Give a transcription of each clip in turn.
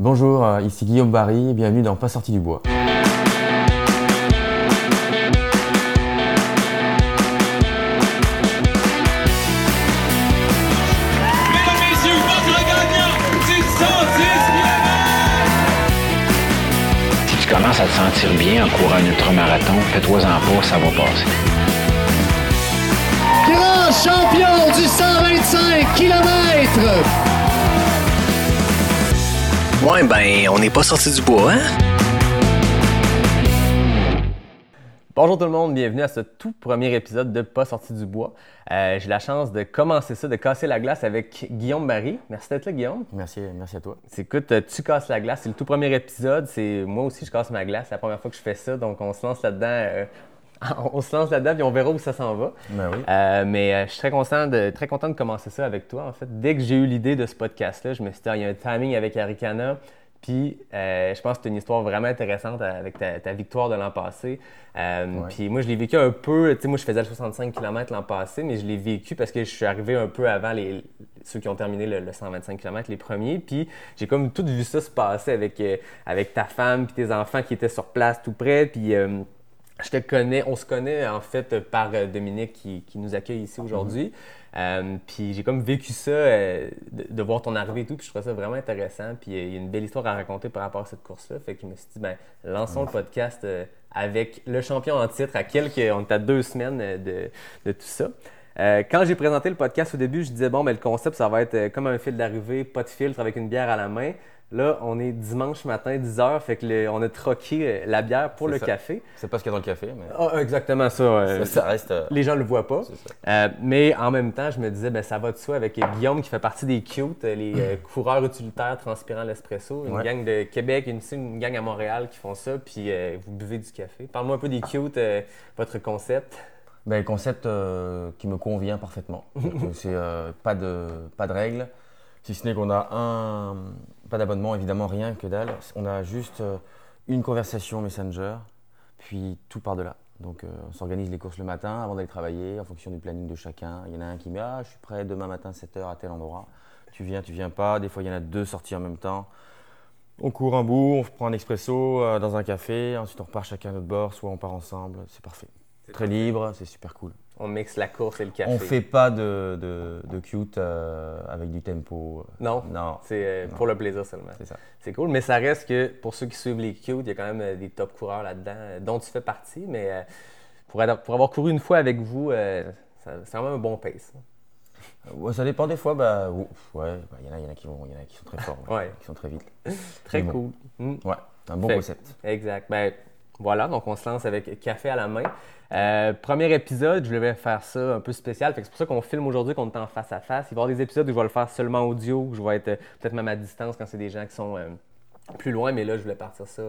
Bonjour, euh, ici Guillaume Barry, bienvenue dans Pas sorti du bois. Mesdames, messieurs, votre gagnant du 110 Si tu commences à te sentir bien en courant un ultramarathon, fais-toi-en pas, ça va passer. grand champion du 125 km. Ouais, ben, on n'est pas sorti du bois, hein? Bonjour tout le monde, bienvenue à ce tout premier épisode de Pas sorti du bois. Euh, J'ai la chance de commencer ça, de casser la glace avec Guillaume Barry. Merci d'être là, Guillaume. Merci, merci à toi. C'est- Écoute, euh, tu casses la glace, c'est le tout premier épisode. C'est moi aussi, je casse ma glace. C'est la première fois que je fais ça, donc on se lance là-dedans. euh, on se lance là-dedans, puis on verra où ça s'en va. Ben oui. Euh, mais euh, je suis très content, de, très content de commencer ça avec toi. En fait, dès que j'ai eu l'idée de ce podcast-là, je me suis dit, Ah, il y a un timing avec Arikana. Puis, euh, je pense que c'est une histoire vraiment intéressante avec ta, ta victoire de l'an passé. Euh, Ouais. Puis, moi, je l'ai vécu un peu. Tu sais, moi, je faisais le 65 km l'an passé, mais je l'ai vécu parce que je suis arrivé un peu avant les, ceux qui ont terminé le, le 125 km, les premiers. Puis, j'ai comme tout vu ça se passer avec, euh, avec ta femme puis tes enfants qui étaient sur place tout près. Puis, je te connais, on se connaît en fait par euh, Dominique qui, qui nous accueille ici aujourd'hui. Euh, puis j'ai comme vécu ça, euh, de, de voir ton arrivée et tout, puis je trouvais ça vraiment intéressant. Puis euh, il y a une belle histoire à raconter par rapport à cette course-là. Fait que je me suis dit, ben, lançons le podcast euh, avec le champion en titre à quelques, on est à deux semaines de, de tout ça. Quand j'ai présenté le podcast au début, je disais, bon, ben, le concept, ça va être comme un fil d'arrivée, pas de filtre avec une bière à la main. Là, on est dimanche matin, 10h, fait que le- on a troqué euh, la bière pour le ça. café. C'est pas ce qu'il y a dans le café, mais Ah, exactement ça. euh, ça, ça reste. euh, les gens ne le voient pas. Euh, mais en même temps, je me disais, ben, ça va de soi avec Guillaume qui fait partie des cute, les coureurs utilitaires transpirant l'espresso, une Ouais. gang de Québec, une, une gang à Montréal qui font ça, puis vous buvez du café. Parle-moi un peu des cute, votre concept. Ben, le concept qui me convient parfaitement. C'est pas, de, pas de règles, si ce n'est qu'on a un. Pas d'abonnement, évidemment, rien que dalle. On a juste euh, une conversation Messenger, puis tout par-delà. Donc, euh, on s'organise les courses le matin avant d'aller travailler en fonction du planning de chacun. Il y en a un qui met Ah, je suis prêt demain matin 7h à tel endroit. Tu viens, tu viens pas. Des fois, il y en a deux sorties en même temps. On court un bout, on prend un expresso euh, dans un café, ensuite on repart chacun à notre bord, soit on part ensemble, c'est parfait. Très libre, c'est super cool. On mixe la course et le café. On fait pas de, de, de cute euh, avec du tempo. Non, Non, c'est euh, pour le plaisir seulement. c'est ça. C'est cool, mais ça reste que pour ceux qui suivent les cute, il y a quand même euh, des top coureurs là-dedans, dont tu fais partie, mais euh, pour, être- pour avoir couru une fois avec vous, c'est quand même un bon pace. Ouais, ça dépend des fois, bah, ouais, bah, il y en a, il y en a qui vont, y en a qui sont très forts, ouais, Ouais. qui sont très vite. Très Mais cool. Mm. Ouais, un bon Fait- concept. Exact. Ben, voilà, donc on se lance avec café à la main. Euh, premier épisode, je voulais faire ça un peu spécial. C'est pour ça qu'on filme aujourd'hui, qu'on est en face à face. Il va y avoir des épisodes où je vais le faire seulement audio, où je vais être euh, peut-être même à distance quand c'est des gens qui sont euh, plus loin, mais là, je voulais partir ça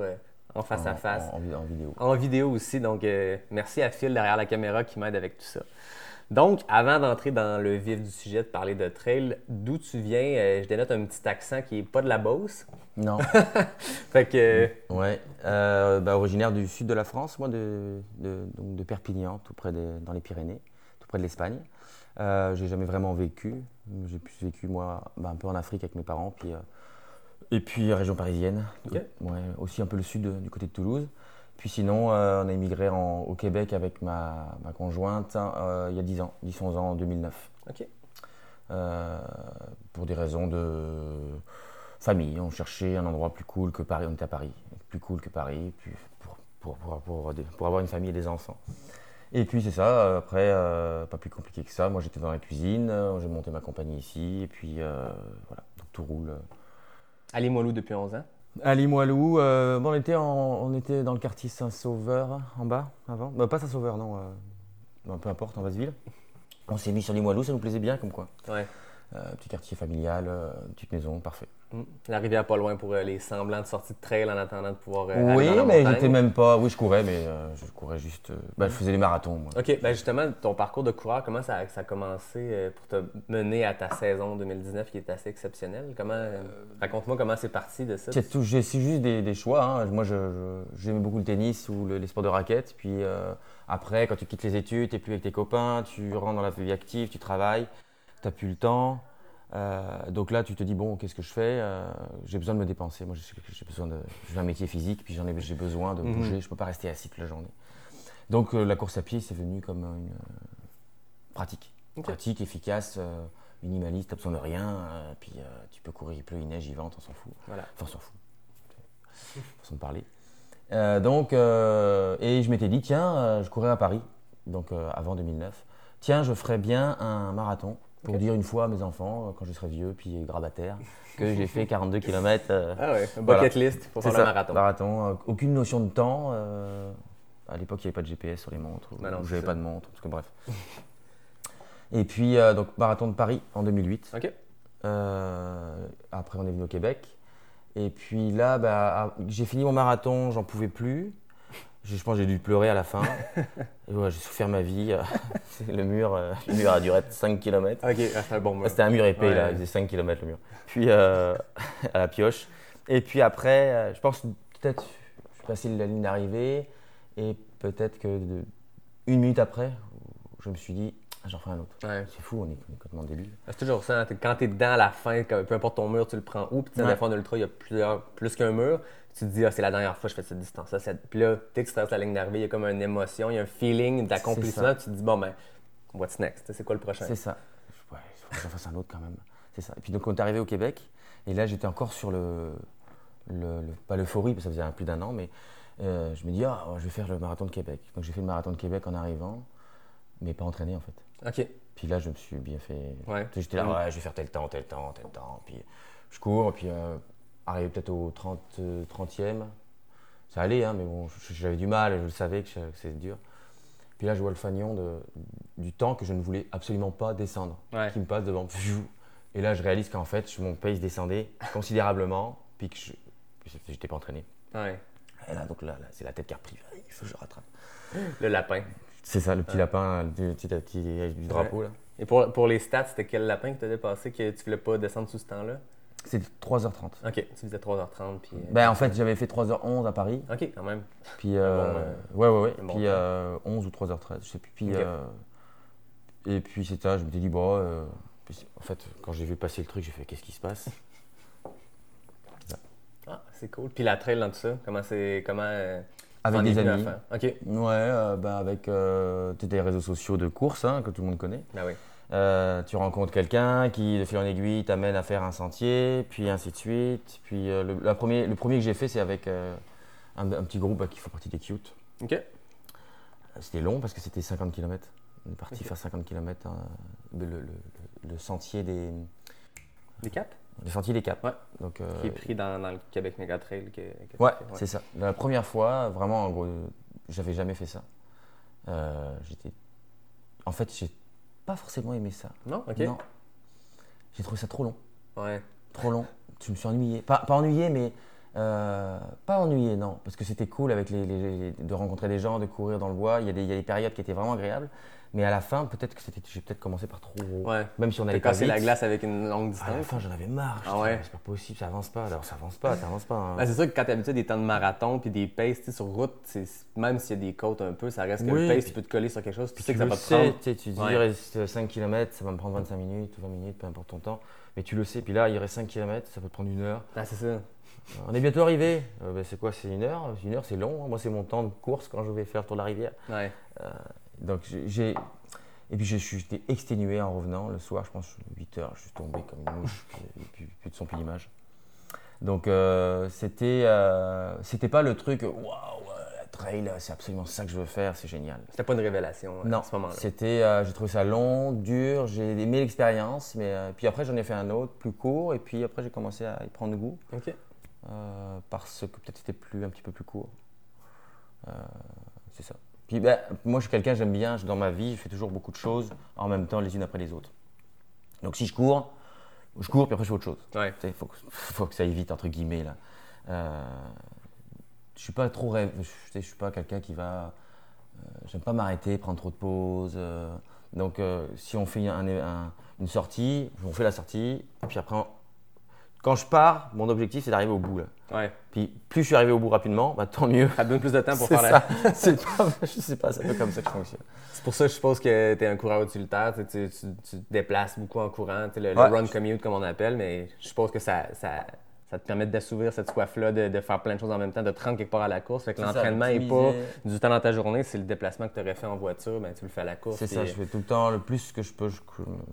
en face à face. En, en vid- en vidéo. En vidéo aussi, donc merci à Phil derrière la caméra qui m'aide avec tout ça. Donc, avant d'entrer dans le vif du sujet, de parler de trail, d'où tu viens, euh, je dénote un petit accent qui est pas de la Beauce. Non. Fait que, euh, Ouais, euh, bah, originaire du sud de la France, moi, de, de, donc de Perpignan, tout près des- dans les Pyrénées, tout près de l'Espagne. Euh, j'ai jamais vraiment vécu. J'ai plus vécu, moi, bah, un peu en Afrique avec mes parents, puis, euh, et puis euh, région parisienne. Ok. Ouais, aussi un peu le sud, du côté de Toulouse. Puis sinon, euh, on a immigré en- au Québec avec ma, ma conjointe hein, euh, il y a 10 ans, 10-11 ans, en 2009. OK. Euh, pour des raisons de famille. On cherchait un endroit plus cool que Paris. On était à Paris, plus cool que Paris, puis pour, pour, pour, pour, pour avoir une famille et des enfants. Et puis c'est ça, après, euh, pas plus compliqué que ça. Moi j'étais dans la cuisine, j'ai monté ma compagnie ici, et puis euh, voilà, donc tout roule. Ali Moilou depuis 11 ans. À Limoilou, euh, bon, on, était en- on était dans le quartier Saint-Sauveur en bas avant. Bah, pas Saint-Sauveur, non, euh, non, peu importe, en Basseville. On s'est mis sur Limoilou, ça nous plaisait bien comme quoi. Ouais. Euh, petit quartier familial, euh, petite maison, parfait. Mm. La rivière pas loin pour euh, les semblants de sortie de trail en attendant de pouvoir. euh, oui, dans la mais j'étais même pas. Oui, je courais, mais euh, je courais juste. bah, je faisais des marathons, moi. OK, ben justement, ton parcours de coureur, comment ça, ça a commencé pour te mener à ta saison 2019 qui est assez exceptionnelle? Comment, Raconte-moi comment c'est parti de ça. C'est juste des, des choix. hein. Moi, je- je- j'aimais beaucoup le tennis ou le- les sports de raquette. Puis après, quand tu quittes les études, tu n'es plus avec tes copains, tu rentres dans la vie active, tu travailles, tu n'as plus le temps. Euh, donc là, tu te dis, bon, qu'est-ce que je fais Euh, J'ai besoin de me dépenser. Moi, j'ai besoin de. J'ai un métier physique, puis j'en ai, j'ai besoin de Mhm. bouger. Je ne peux pas rester assis toute la journée. Donc euh, la course à pied, c'est venu comme une pratique. Pratique, efficace, minimaliste, tu besoin de rien. puis tu peux courir, il pleut, il neige, il vente, on s'en fout. Voilà. Enfin, on s'en fout. Façon de parler. Donc, et je m'étais dit, tiens, je courais à Paris, donc avant 2009. Tiens, je ferais bien un marathon pour dire une fois à mes enfants, euh, quand je serai vieux puis grabataire, que j'ai fait 42 km. Ah ouais, un Voilà. bucket list pour faire le marathon. marathon, euh, aucune notion de temps. euh, à l'époque, il n'y avait pas de GPS sur les montres, ou Bah ou c'est j'avais ça. pas de montre, parce que bref. Et puis, euh, donc, marathon de Paris en 2008. Ok. Euh, après, on est venu au Québec. Et puis là, bah, ah, j'ai fini mon marathon, j'en pouvais plus. Je, je pense que j'ai dû pleurer à la fin. Ouais, j'ai souffert ma vie. Le mur, euh, le mur a duré 5 km. Ok, ah, bon. C'était un mur épais, Ouais. là, il faisait 5 km le mur. Puis euh, à la pioche. Et puis après, euh, je pense peut-être, je suis passé la ligne d'arrivée. Et peut-être que de- une minute après, je me suis dit, j'en ferai un autre. Ouais. C'est fou, on est, on est complètement débile. C'est toujours ça, hein, t'es- quand t'es dedans à la fin, peu importe ton mur, tu le prends où, puis tu sais, Ouais. à la fin de l'ultra, il y a plusieurs, plus qu'un mur, tu te dis, ah, c'est la dernière fois que je fais cette distance-là. C'est- Puis là, dès que tu traverses la ligne d'arrivée, il y a comme une émotion, il y a un feeling d'accomplissement, tu te dis, bon, ben, what's next? C'est quoi le prochain? C'est ça. Ouais, il faut que j'en fasse un autre quand même. C'est ça. Et puis donc on est arrivé au Québec. Et là, j'étais encore sur le, le, le- pas l'euphorie, parce que ça faisait un- plus d'un an, mais euh, je me dis, ah, je vais faire le marathon de Québec. Donc j'ai fait le marathon de Québec en arrivant, mais pas entraîné en fait. Ok. Puis là, je me suis bien fait. Ouais. J'étais là, Mm. ouais, je vais faire tel temps, tel temps, tel temps. Puis je cours, puis euh, arrivé peut-être au 30, euh, 30e. Ça allait, hein, mais bon, j'avais du mal, je le savais que c'était dur. Puis là, je vois le fanion de, du temps que je ne voulais absolument pas descendre, Ouais. qui me passe devant. Et là, je réalise qu'en fait, mon pace descendait considérablement, puis que je n'étais pas entraîné. Ouais. Et là, donc là, là, c'est la tête qui a repris. Il faut que je rattrape. Le lapin. C'est ça, le petit lapin, le petit, du drapeau. là. Et pour, pour les stats, c'était quel lapin que t'as dépassé que tu voulais pas descendre sous ce temps-là? C'était 3h30. Ok, tu faisais 3h30, puis. euh, Ben, en fait, j'avais fait 3h11 à Paris. Ok, quand même. Puis, euh, bon, ouais, ouais, ouais. un bon puis, euh, 11 ou 3h13, je sais plus. Puis, euh, et puis, c'est ça, je m'étais dit, bon, euh, en fait, quand j'ai vu passer le truc, j'ai fait, qu'est-ce qui se passe? Ah, c'est cool. Puis la trail dans tout ça, comment c'est. Comment. Euh, Avec des amis. Ok. Ouais, euh, ben, avec euh, des réseaux sociaux de course, hein, que tout le monde connaît. Ah oui. Euh, tu rencontres quelqu'un qui, de fil en aiguille, t'amène à faire un sentier, puis ainsi de suite. Puis, euh, le, la premier, le premier que j'ai fait, c'est avec euh, un, un petit groupe euh, qui fait partie des Cute. Ok. C'était long parce que c'était 50 km. On est parti faire 50 km, le, le- le- le sentier des, Les caps? Le sentier des Caps. Ouais. Donc, euh, Qui est pris dans, dans le Québec Mega Trail. Que, que tu ouais, c'est ça. La première fois, vraiment, en gros, j'avais jamais fait ça. Euh, j'étais, en fait, j'ai pas forcément aimé ça. Non? Ok. Non, j'ai trouvé ça trop long, Ouais. trop long. Je me suis ennuyé, pas, pas ennuyé, mais euh, pas ennuyé, non, parce que c'était cool avec les, les- les- de rencontrer des gens, de courir dans le bois. Il y a des, il y a des périodes qui étaient vraiment agréables, mais à la fin, peut-être que c'était, j'ai peut-être commencé par trop. Ouais. Même si on pas cassé la glace avec une longue À la distance. fin, j'en avais marre. Ah ouais? C'est pas possible, ça avance pas. Alors, ça avance pas, ça avance pas. hein. Ben, c'est sûr que quand tu habitué à des temps de marathon puis des paces sur route, même s'il y a des côtes un peu, ça reste que Oui, le pace, puis- tu peux te coller sur quelque chose, tu sais que ça va te prendre. tu dis, Ouais. il reste 5 km, ça va me prendre 25 minutes ou 20 minutes, peu importe ton temps. Mais tu le sais, puis là, il reste 5 km, ça peut te prendre une heure. Ah, c'est ça. On est bientôt arrivé. Euh, ben, c'est quoi, c'est une heure? Une heure, c'est long. hein. Moi, c'est mon temps de course quand je vais faire le tour de la rivière. Ouais. Donc, j'ai-. Et puis, j'étais exténué en revenant. Le soir, je pense, 8 heures, je suis tombé comme une mouche, puis- plus de son, plus d'image. Donc, euh, c'était. euh, c'était pas le truc, waouh, la trail, c'est absolument ça que je veux faire, c'est génial. C'était pas une révélation euh, Non, à ce moment-là. c'était, euh, j'ai trouvé ça long, dur, j'ai aimé l'expérience, mais euh, puis après j'en ai fait un autre plus court, et puis après j'ai commencé à y prendre goût Ok. euh, parce que peut-être c'était plus un petit peu plus court. Euh, c'est ça. Puis ben, moi je suis quelqu'un, j'aime bien, je- dans ma vie, je fais toujours beaucoup de choses en même temps les unes après les autres. Donc si je cours, je cours puis après je fais autre chose. Ouais. Il faut, que- faut que ça aille vite, entre guillemets. Là. Euh, je suis pas trop rêve. Je, je suis pas quelqu'un qui va. euh, J'aime pas m'arrêter, prendre trop de pauses. euh, donc, euh, si on fait un- un- une sortie, on fait la sortie, puis après, on- quand je pars, mon objectif c'est d'arriver au bout là. Ouais. Puis plus je suis arrivé au bout rapidement, bah, tant mieux. Ça donne plus de temps pour faire la. C'est pas, je sais pas, c'est un peu comme ça que je fonctionne. C'est pour ça que je suppose que tu es un coureur utilitaire. Tu, tu, tu- te déplaces beaucoup en courant, le, run commute comme on appelle, mais je suppose que ça, ça, ça te permet d'assouvir cette soif-là, de, de faire plein de choses en même temps, de te rendre quelque part à la course. Fait que l'entraînement n'est pas du temps dans ta journée, c'est le déplacement que tu aurais fait en voiture, ben, tu le fais à la course. C'est ça, je fais tout le temps le plus que je peux, je,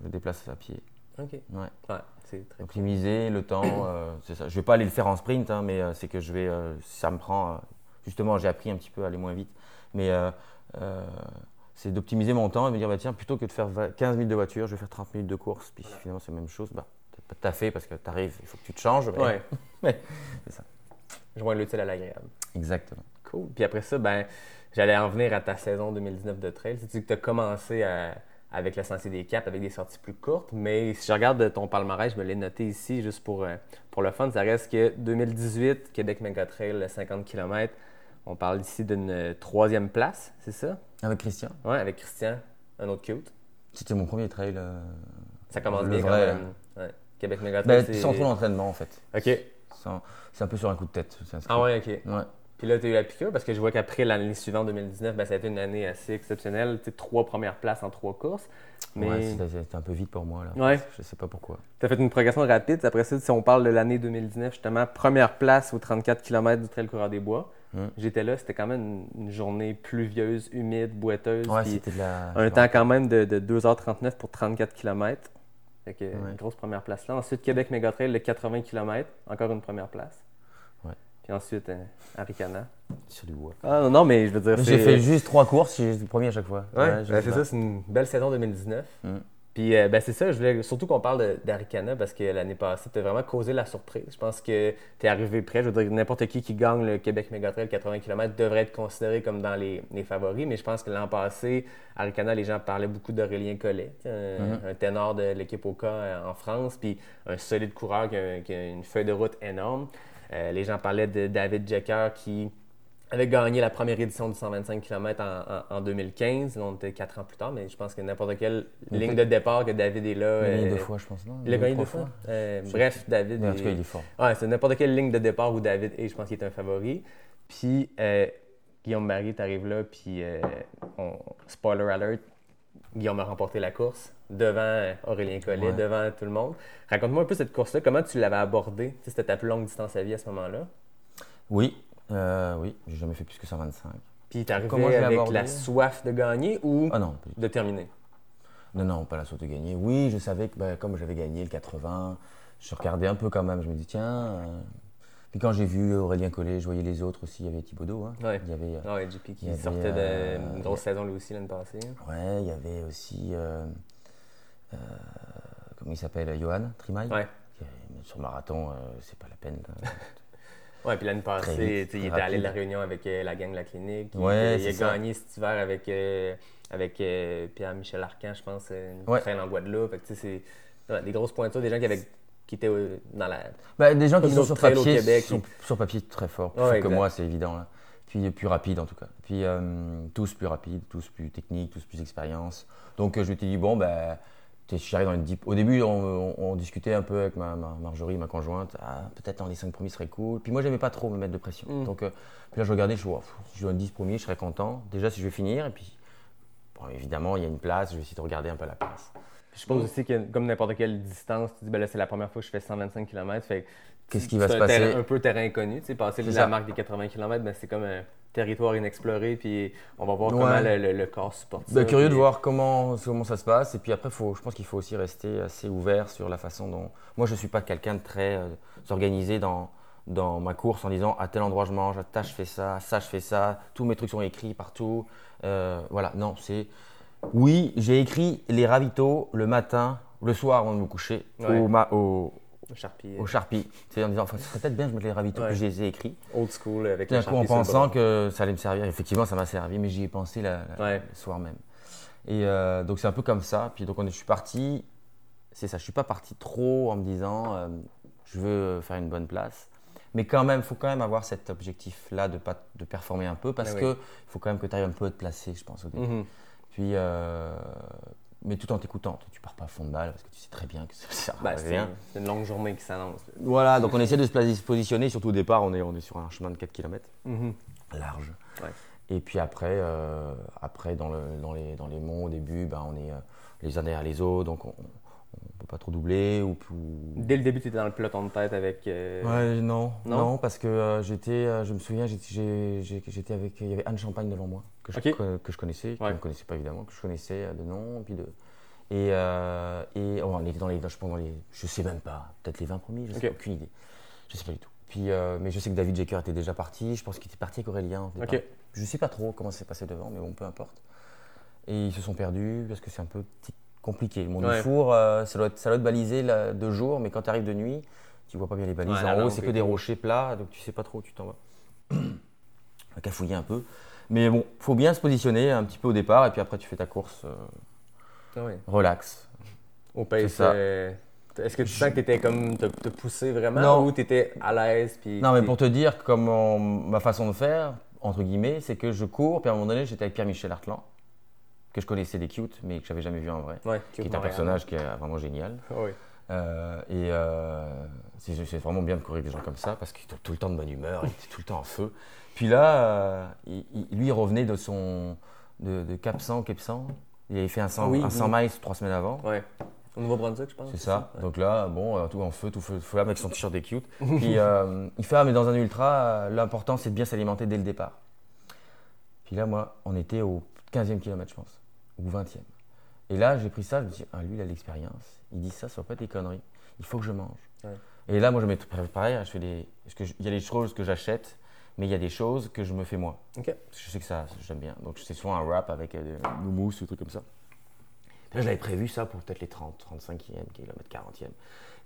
je déplace à pied. OK. Ouais. Ouais, c'est très Optimiser le temps, euh, c'est ça. Je vais pas aller le faire en sprint, hein, mais euh, c'est que je vais, euh, ça me prend. euh, justement, j'ai appris un petit peu à aller moins vite, mais c'est d'optimiser mon temps et me dire bah, tiens, plutôt que de faire 20 15 minutes de voiture, je vais faire 30 minutes de course. Puis finalement, c'est la même chose. Bah, peut-être pas tout à fait parce que tu arrives, il faut que tu te changes. mais- Ouais. mais c'est ça. Joindre l'utile à l'agréable. Exactement. Cool. Puis après ça, ben, j'allais en venir à ta saison 2019 de trail. Tu dis que tu as commencé à- avec le Sentier des Caps, avec des sorties plus courtes, mais si je regarde ton palmarès, je me l'ai noté ici juste pour, euh, pour le fun, ça reste que 2018, Québec Mega Trail, le 50 km. On parle ici d'une euh, troisième place, c'est ça? Avec Christian, Ouais, avec Christian, un autre cute. c'était mon premier trail. euh, Ça commence Le bien quand même. Ouais. Québec Mega Trail, ben, sans trop d'entraînement en fait. OK. C'est un peu sur un coup de tête. Ah ouais, OK. Ouais. Puis là, tu as eu la piqûre parce que je vois qu'après l'année suivante, 2019, ben, ça a été une année assez exceptionnelle. Tu trois premières places en trois courses. Mais Ouais, c'était un peu vite pour moi là. Ouais. Je sais pas pourquoi. tu as fait une progression rapide. Après ça, si on parle de l'année 2019, justement, première place aux 34 km du Trail Coureur des Bois. Hmm. J'étais là, c'était quand même une, journée pluvieuse, humide, boiteuse. Ouais, c'était de la. un temps quand même de, de 2h39 pour 34 km. Fait que, Ouais. une grosse première place là. Ensuite, Québec Mega Trail, le 80 km, encore une première place. Puis ensuite, euh, Aricana. sur du bois. Ah non, non, mais je veux dire, J'ai fait juste trois courses, j'ai le premier à chaque fois. Ouais, ben, c'est ça, c'est une belle saison 2019. Mm. Puis euh, ben, c'est ça, je voulais surtout qu'on parle d'Aricana parce que l'année passée, tu as vraiment causé la surprise. Je pense que tu es arrivé prêt. Je veux dire, n'importe qui qui gagne le Québec Mega Trail 80 km devrait être considéré comme dans les, les favoris. Mais je pense que l'an passé, Aricana, les gens parlaient beaucoup d'Aurélien Collet, un, Mm-hmm. un ténor de l'équipe Oka euh, en France, puis un solide coureur qui a, qui a une feuille de route énorme. Euh, les gens parlaient de David Jecker qui avait gagné la première édition du 125 km en, en- en 2015. Là, on était quatre ans plus tard, mais je pense que n'importe quelle ligne de départ que David est là. Il a gagné euh, deux fois, je pense, non? Il a gagné deux fois? Euh, bref, David. Mais en tout cas, il est fort. Ouais, c'est n'importe quelle ligne de départ où David est, je pense qu'il est un favori. Puis euh, Guillaume Marie, t'arrives là, puis euh, on- spoiler alert, Guillaume a remporté la course devant Aurélien Collet, Ouais. devant tout le monde. Raconte-moi un peu cette course-là, comment tu l'avais abordée? C'était ta plus longue distance à vie à ce moment-là? Oui, euh, oui, j'ai jamais fait plus que 125. Puis t'es arrivé Comment avec abordé? la soif de gagner ou Ah non, de terminer? non, non, pas la saute de gagner. Oui, je savais que ben, comme j'avais gagné le 80, je regardais un peu quand même. Je me dis, tiens. euh, Puis quand j'ai vu Aurélien Collet, je voyais les autres aussi. Il y avait Thibaudot. Hein. Ouais. Il y avait, Ah ouais, JP qui sortait euh, d'une grosse saison lui aussi l'année passée. ouais, il y avait aussi. euh, comment il s'appelle Johan Trimaille. Ouais. Euh, Sur marathon, euh, c'est pas la peine. Ouais, puis l'année passée, il était allé de la réunion avec euh, la gang de la clinique. Il, Ouais, il a c'est ça. gagné cet hiver avec, euh, avec euh, Pierre-Michel Arcan, je pense, euh, une Ouais. trail en Guadeloupe. C'est des grosses pointures, des gens qui, avaient, qui étaient euh, dans la. Bah, des gens qui sont sur trails au papier, Québec. sont sur papier très forts, plus Ouais, forts que moi, c'est évident. Là. Puis plus rapide en tout cas. Puis euh, tous plus rapides, tous plus techniques, tous plus d'expérience. Donc euh, je t'ai dit bon ben, je suis arrivé dans une deep. Au début, on, on- on discutait un peu avec ma, ma- Marjorie, ma conjointe. Ah, peut-être dans les 5 premiers serait cool. Puis moi, j'aimais pas trop me mettre de pression. Mm. Donc euh, puis là, je regardais, je vois, si je dois 10 premiers, je serais content. Déjà, si je vais finir, et puis bon, évidemment, il y a une place. Je vais essayer de regarder un peu la place. Je pense aussi que, comme n'importe quelle distance, tu dis, ben là, c'est la première fois que je fais 125 km. Fait Qu'est-ce qui va se passer? un peu terrain inconnu. Tu sais, passer la ça. marque des 80 km, ben, c'est comme un territoire inexploré. Puis on va voir Ouais. comment le, le- le corps supporte ça. Ben, curieux de voir comment, comment ça se passe. Et puis après, faut, je pense qu'il faut aussi rester assez ouvert sur la façon dont. Moi, je ne suis pas quelqu'un de très euh, organisé dans, dans ma course en disant à tel endroit je mange, à tel je fais ça, ça je fais ça, tous mes trucs sont écrits partout. Euh, voilà, non, c'est. Oui, j'ai écrit les ravitaux le matin, le soir avant de me coucher, Ouais. au, ma- au, Le Sharpie, au Sharpie. C'est en disant, enfin, ce serait peut-être bien que je mette les ravitaux Ouais. que je les ai écrits. old school avec d'un coup, en pensant que ça allait me servir. Effectivement, ça m'a servi, mais j'y ai pensé la- la- Ouais. le soir même. Et euh, donc, c'est un peu comme ça. Puis, donc, on est- je suis parti. C'est ça, je suis pas parti trop en me disant euh, je veux faire une bonne place. Mais quand même, il faut quand même avoir cet objectif-là de, pas, de performer un peu parce Ah oui. que il faut quand même que tu arrives un peu à te placer, je pense, au début. Mhm. Puis, euh, mais tout en t'écoutant. Tu pars pas à fond de balle parce que tu sais très bien que ça sert à c'est rien. c'est une longue journée qui s'annonce. là. Voilà, donc on essaie de se positionner, surtout au départ, on est, on est sur un chemin de 4 km, large. Ouais. Et puis après, euh, après dans, le, dans, les, dans les monts, au début, ben, on est euh, les uns derrière les autres, donc on ne peut pas trop doubler. Ou, ou- Dès le début, tu étais dans le peloton de tête avec. euh, Ouais, non, Non? Non, parce que euh, j'étais, euh, je me souviens, j'étais avec, il y avait Anne Champagne devant moi, que je, Ok. que, que je connaissais, que Ouais. je ne connaissais pas évidemment, que je connaissais euh, de nom, puis de, et, euh, et oh, on était dans les, je pense dans les, je sais même pas, peut-être les 20 premiers, je sais Ok. aucune idée, je sais pas du tout. Puis, euh, mais je sais que David Jecker était déjà parti, je pense qu'il était parti avec Aurélien. au départ. Ok. Je sais pas trop comment ça s'est passé devant, mais bon, peu importe. Et ils se sont perdus parce que c'est un peu compliqué. Le Mont Ouais. du Four, euh, ça, doit être, ça doit être balisé là, de jour, mais quand tu arrives de nuit, tu vois pas bien les balises. Ouais, en haut, c'est que des rochers plats, donc tu sais pas trop où tu t'en vas. cafouiller un peu. Mais bon, faut bien se positionner un petit peu au départ, et puis après tu fais ta course euh, Ah relax. Au pace. C'est ça. euh, Est-ce que tu sens que tu étais comme. te, te poussé vraiment Non. ou tu étais à l'aise? puis Non, mais pour te dire comment ma façon de faire, entre guillemets, c'est que je cours, puis à un moment donné, j'étais avec Pierre-Michel Artland, que je connaissais des cute, mais que j'avais jamais vu en vrai. Ouais, qui est un personnage qui est vraiment génial. Oui. Euh, et euh, c'est vraiment bien de courir avec des gens comme ça parce qu'il est tout le temps de bonne humeur, il était tout le temps en feu. Puis là, euh, il- il- lui, il revenait de son de, de Cap 100 au Cap 100. Il avait fait un 100, Ah oui, un oui. 100 miles trois semaines avant. Ouais. Au Nouveau-Brunswick, je pense. C'est ça. Ouais. Donc là, bon, euh, tout en feu, tout feu, feu avec son t-shirt des cute. Puis euh, il fait, ah, mais dans un ultra, l'important c'est de bien s'alimenter dès le départ. Puis là, moi, on était au 15e kilomètre, je pense, ou 20e. Et là, j'ai pris ça, je me suis dit, ah, lui, il a de l'expérience. Il dit ça, ça va pas être des conneries. Il faut que je mange. Ouais. Et là, moi, je mets pareil, je fais des. parce que je- Il y a des choses que j'achète, mais il y a des choses que je me fais moi. Je sais que ça, j'aime bien. Donc, c'est souvent un wrap avec euh, des mousse, des trucs comme ça. Là, je l'avais prévu ça pour peut-être les 30, 35e kilomètres, 40e.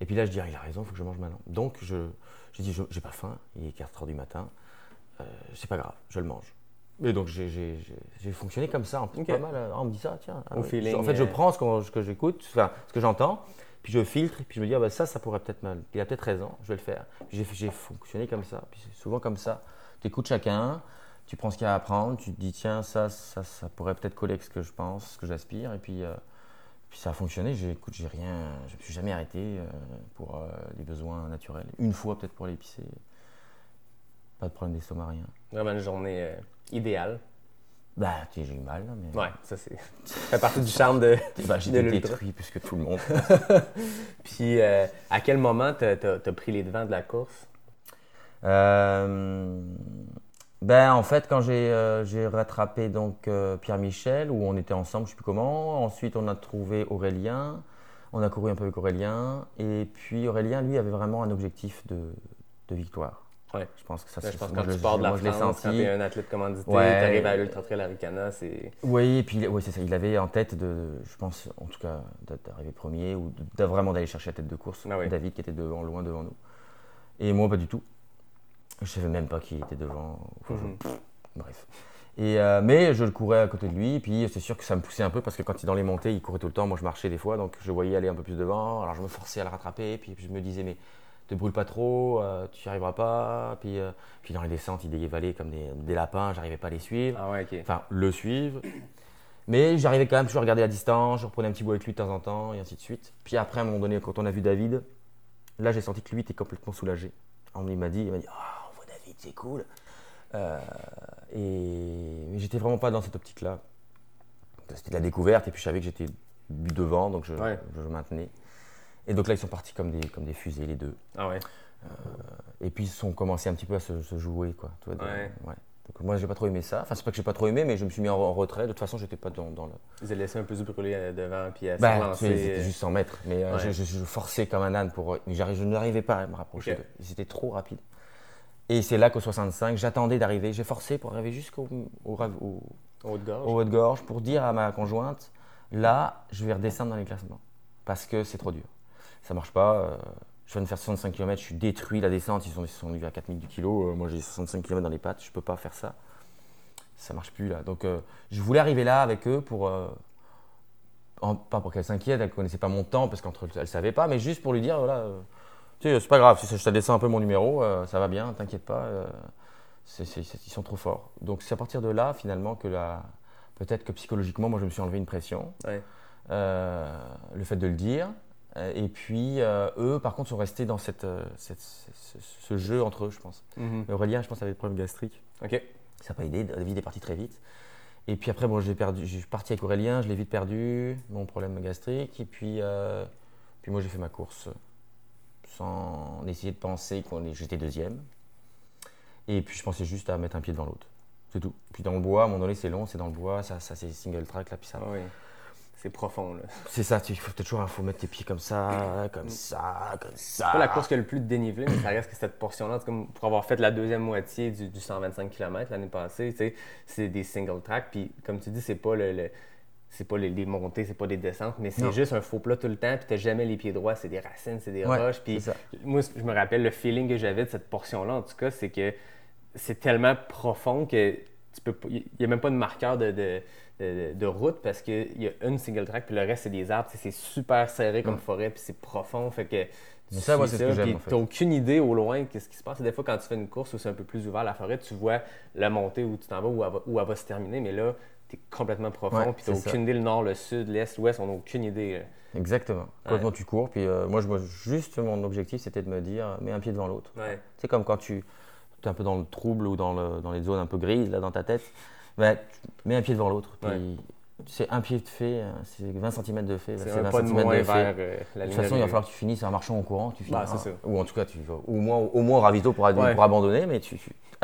Et puis là, je dis, ah, il a raison, il faut que je mange maintenant. Donc, je, je- j'ai pas faim, il est 4 h du matin, euh, c'est pas grave, je le mange. Et donc, j'ai, fonctionné comme ça, en plus, Ok. pas mal. euh, On me dit ça, tiens. ah feeling, En fait, je euh. prends ce, ce que j'écoute, enfin, ce que j'entends, puis je filtre, puis je me dis, ah, bah, ça, ça pourrait peut-être mal. Il a peut-être raison, je vais le faire. J'ai fonctionné comme ça, puis c'est souvent comme ça. Tu écoutes chacun, tu prends ce qu'il y a à apprendre, tu te dis, tiens, ça, ça, ça pourrait peut-être coller avec ce que je pense, ce que j'aspire, et puis. euh, puis ça a fonctionné, j'ai, écoute, j'ai rien, je me suis jamais arrêté euh, pour euh, des besoins naturels. Une fois peut-être pour l'épicer. Pas de problème d'estomac, rien. Vraiment une journée idéale. Bah, tu j'ai eu mal, là, mais. Ouais, ça c'est. ça fait partie du charme de. Bah, j'ai été détruit plus que tout le monde. Puis à quel moment t'as as, pris les devants de la course? Euh, ben, en fait, quand j'ai euh, rattrapé donc euh, Pierre-Michel, où on était ensemble, je sais plus comment. Ensuite, on a trouvé Aurélien. On a couru un peu avec Aurélien. Et puis, Aurélien, lui, avait vraiment un objectif de, de victoire. Ouais. Je pense que ça, c'est je pense que moi, quand je tu pars de la France, quand senti. t'es un athlète commandité, Ouais. t'arrives à l'Ultra Trail Aricana, c'est. Oui, et puis ouais, c'est ça. Il avait en tête de, je pense, en tout cas, d'a- d'arriver premier ou de, de vraiment d'aller chercher la tête de course. Ah oui. David qui était devant, loin devant nous. Et moi, pas du tout. Je savais même pas qui était devant. Enfin, je- Mhm. bref. Et, euh, mais je le courais à côté de lui, puis c'est sûr que ça me poussait un peu parce que quand il est dans les montées, il courait tout le temps. Moi, je marchais des fois, donc je voyais aller un peu plus devant. Alors je me forçais à le rattraper, puis je me disais, mais te brûle pas trop, euh, tu n'y arriveras pas. Puis, euh, puis dans les descentes, il dévalait comme des, des lapins, j'arrivais pas à les suivre Ah ouais, ok. enfin le suivre. Mais j'arrivais quand même toujours à regarder la distance, je reprenais un petit bout avec lui de temps en temps, et ainsi de suite. Puis après, à un moment donné, quand on a vu David, là j'ai senti que lui était complètement soulagé. On- Il m'a dit, il m'a dit, ah, c'est cool. Euh, et j'étais vraiment pas dans cette optique-là. C'était de la découverte, et puis je savais que j'étais devant, donc je, Ouais. je, maintenais. Et donc là, ils sont partis comme des, comme des fusées, les deux. Ah ouais. Et puis ils ont commencé un petit peu à se, se jouer, quoi. Tu vois, de- Ouais. Donc moi, j'ai pas trop aimé ça. Enfin, c'est pas que j'ai pas trop aimé, mais je me suis mis en, en retrait. De toute façon, j'étais pas dans, dans le. Ils ont laissé un peu se brûler euh, devant, puis à Bah, tu sais, c'était juste 100 mètres. Mais euh, je, je- je forçais comme un âne pour. Mais je n'arrivais pas à me rapprocher Ok. d'eux. C'était trop rapide. Et c'est là qu'au 65, j'attendais d'arriver. J'ai forcé pour arriver jusqu'au au, ra- au- Haut de gorge. au haut de gorge pour dire à ma conjointe là, je vais redescendre dans les classements. Parce que c'est trop dur. Ça marche pas. euh, je viens de faire 65 km, je suis détruit. La descente, ils sont, venus à 4000 du kilo. euh, moi, j'ai 65 km dans les pattes. Je peux pas faire ça. Ça marche plus là. Donc, euh, je voulais arriver là avec eux pour. en- pas pour qu'elle s'inquiète, elle connaissait pas mon temps parce qu'entre elles, elle savait pas, mais juste pour lui dire voilà, tu sais, c'est pas grave, si ça- je te un peu mon numéro, euh, ça va bien, t'inquiète pas, euh, c'est- c'est- c'est- ils sont trop forts. Donc c'est à partir de là finalement que la, peut-être que psychologiquement, moi je me suis enlevé une pression. Ouais. euh, le fait de le dire. Et puis, eux, par contre, sont restés dans cette, cette- ce, jeu entre eux, je pense. Mhm. Aurélien, je pense, avait des problèmes gastriques. OK. Ça n'a pas aidé, David est parti très vite. Et puis après, bon, j'ai perdu, je suis parti avec Aurélien, je l'ai vite perdu, mon problème gastrique. Et puis, puis moi, j'ai fait ma course sans essayer de penser qu'on est, j'étais deuxième. Et puis, je pensais juste à mettre un pied devant l'autre. C'est tout. Puis dans le bois, à un moment donné, c'est long, c'est dans le bois, ça, ça c'est single track, là, puis ça. Oui. C'est profond, là. C'est ça, il faut toujours faut mettre tes pieds comme ça, comme ça, comme ça. C'est pas la course qui a le plus de dénivelé, mais ça reste que cette portion-là, c'est comme pour avoir fait la deuxième moitié du, du 125 km l'année passée, c'est des single track. Puis comme tu dis, c'est pas le, le- c'est pas les, les montées, c'est pas des descentes, mais c'est juste un faux plat tout le temps. Puis t'as jamais les pieds droits, c'est des racines, c'est des Ouais, roches. Puis moi, je me rappelle le feeling que j'avais de cette portion-là, en tout cas, c'est que c'est tellement profond que tu peux il n'y a même pas de marqueur de, de, de- de route parce qu'il y a une single track puis le reste c'est des arbres. C'est super serré comme forêt puis c'est profond. Fait que tu ça, moi, suis c'est ce que j'aime, puis en fait. t'as aucune idée au loin qu'est-ce qui se passe. Des fois, quand tu fais une course où c'est un peu plus ouvert la forêt, tu vois la montée où tu t'en vas, où elle va, où elle va se terminer. Mais là, tu es complètement profond Ouais, puis ça. aucune idée, le nord, le sud, l'est, l'ouest, on n'a aucune idée. là. Exactement. Complètement, tu cours. Puis euh, moi, je, juste mon objectif, c'était de me dire, mets un pied devant l'autre. C'est comme quand tu es un peu dans le trouble ou dans, le- dans les zones un peu grises là, dans ta tête. Ben, mets un pied devant l'autre. Puis. C'est un pied de fait, hein, c'est 20 cm de ben, C'est C'est un 20 pas de cm moins de vers euh, la De toute façon, il va falloir que tu finisses en marchant en courant. Tu Bah, ça. Ou en tout cas, tu vas au moins au, moins au ravito pour, Ouais. pour abandonner, mais il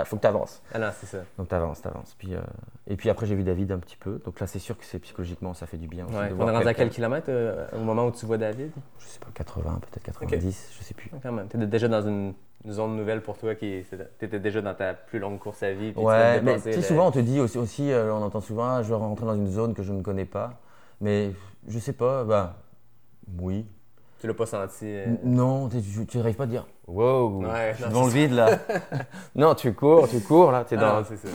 faut que tu avances. Ah non, c'est ça. Donc tu avances, tu avances. Puis, euh, et puis après, j'ai vu David un petit peu. Donc là, c'est sûr que c'est psychologiquement, ça fait du bien. aussi Ouais. de On voir est rendu à quel kilomètre euh, au moment où tu vois David? Je sais pas, 80, peut-être 90, je sais plus. Quand même. Tu étais déjà dans une zone nouvelle pour toi qui tu étais déjà dans ta plus longue course à vie. puis Ouais, mais tu sais, souvent on te dit aussi, aussi, euh, on entend souvent, je veux rentrer dans une zone que je ne connais pas. Mais je sais pas, bah oui. Tu l'as pas senti. euh, Non, tu- n'arrives pas à dire, wow, Ouais, je suis non, dans le vide là. non, tu cours, tu cours là, tu es Ah, dans. non, c'est ça.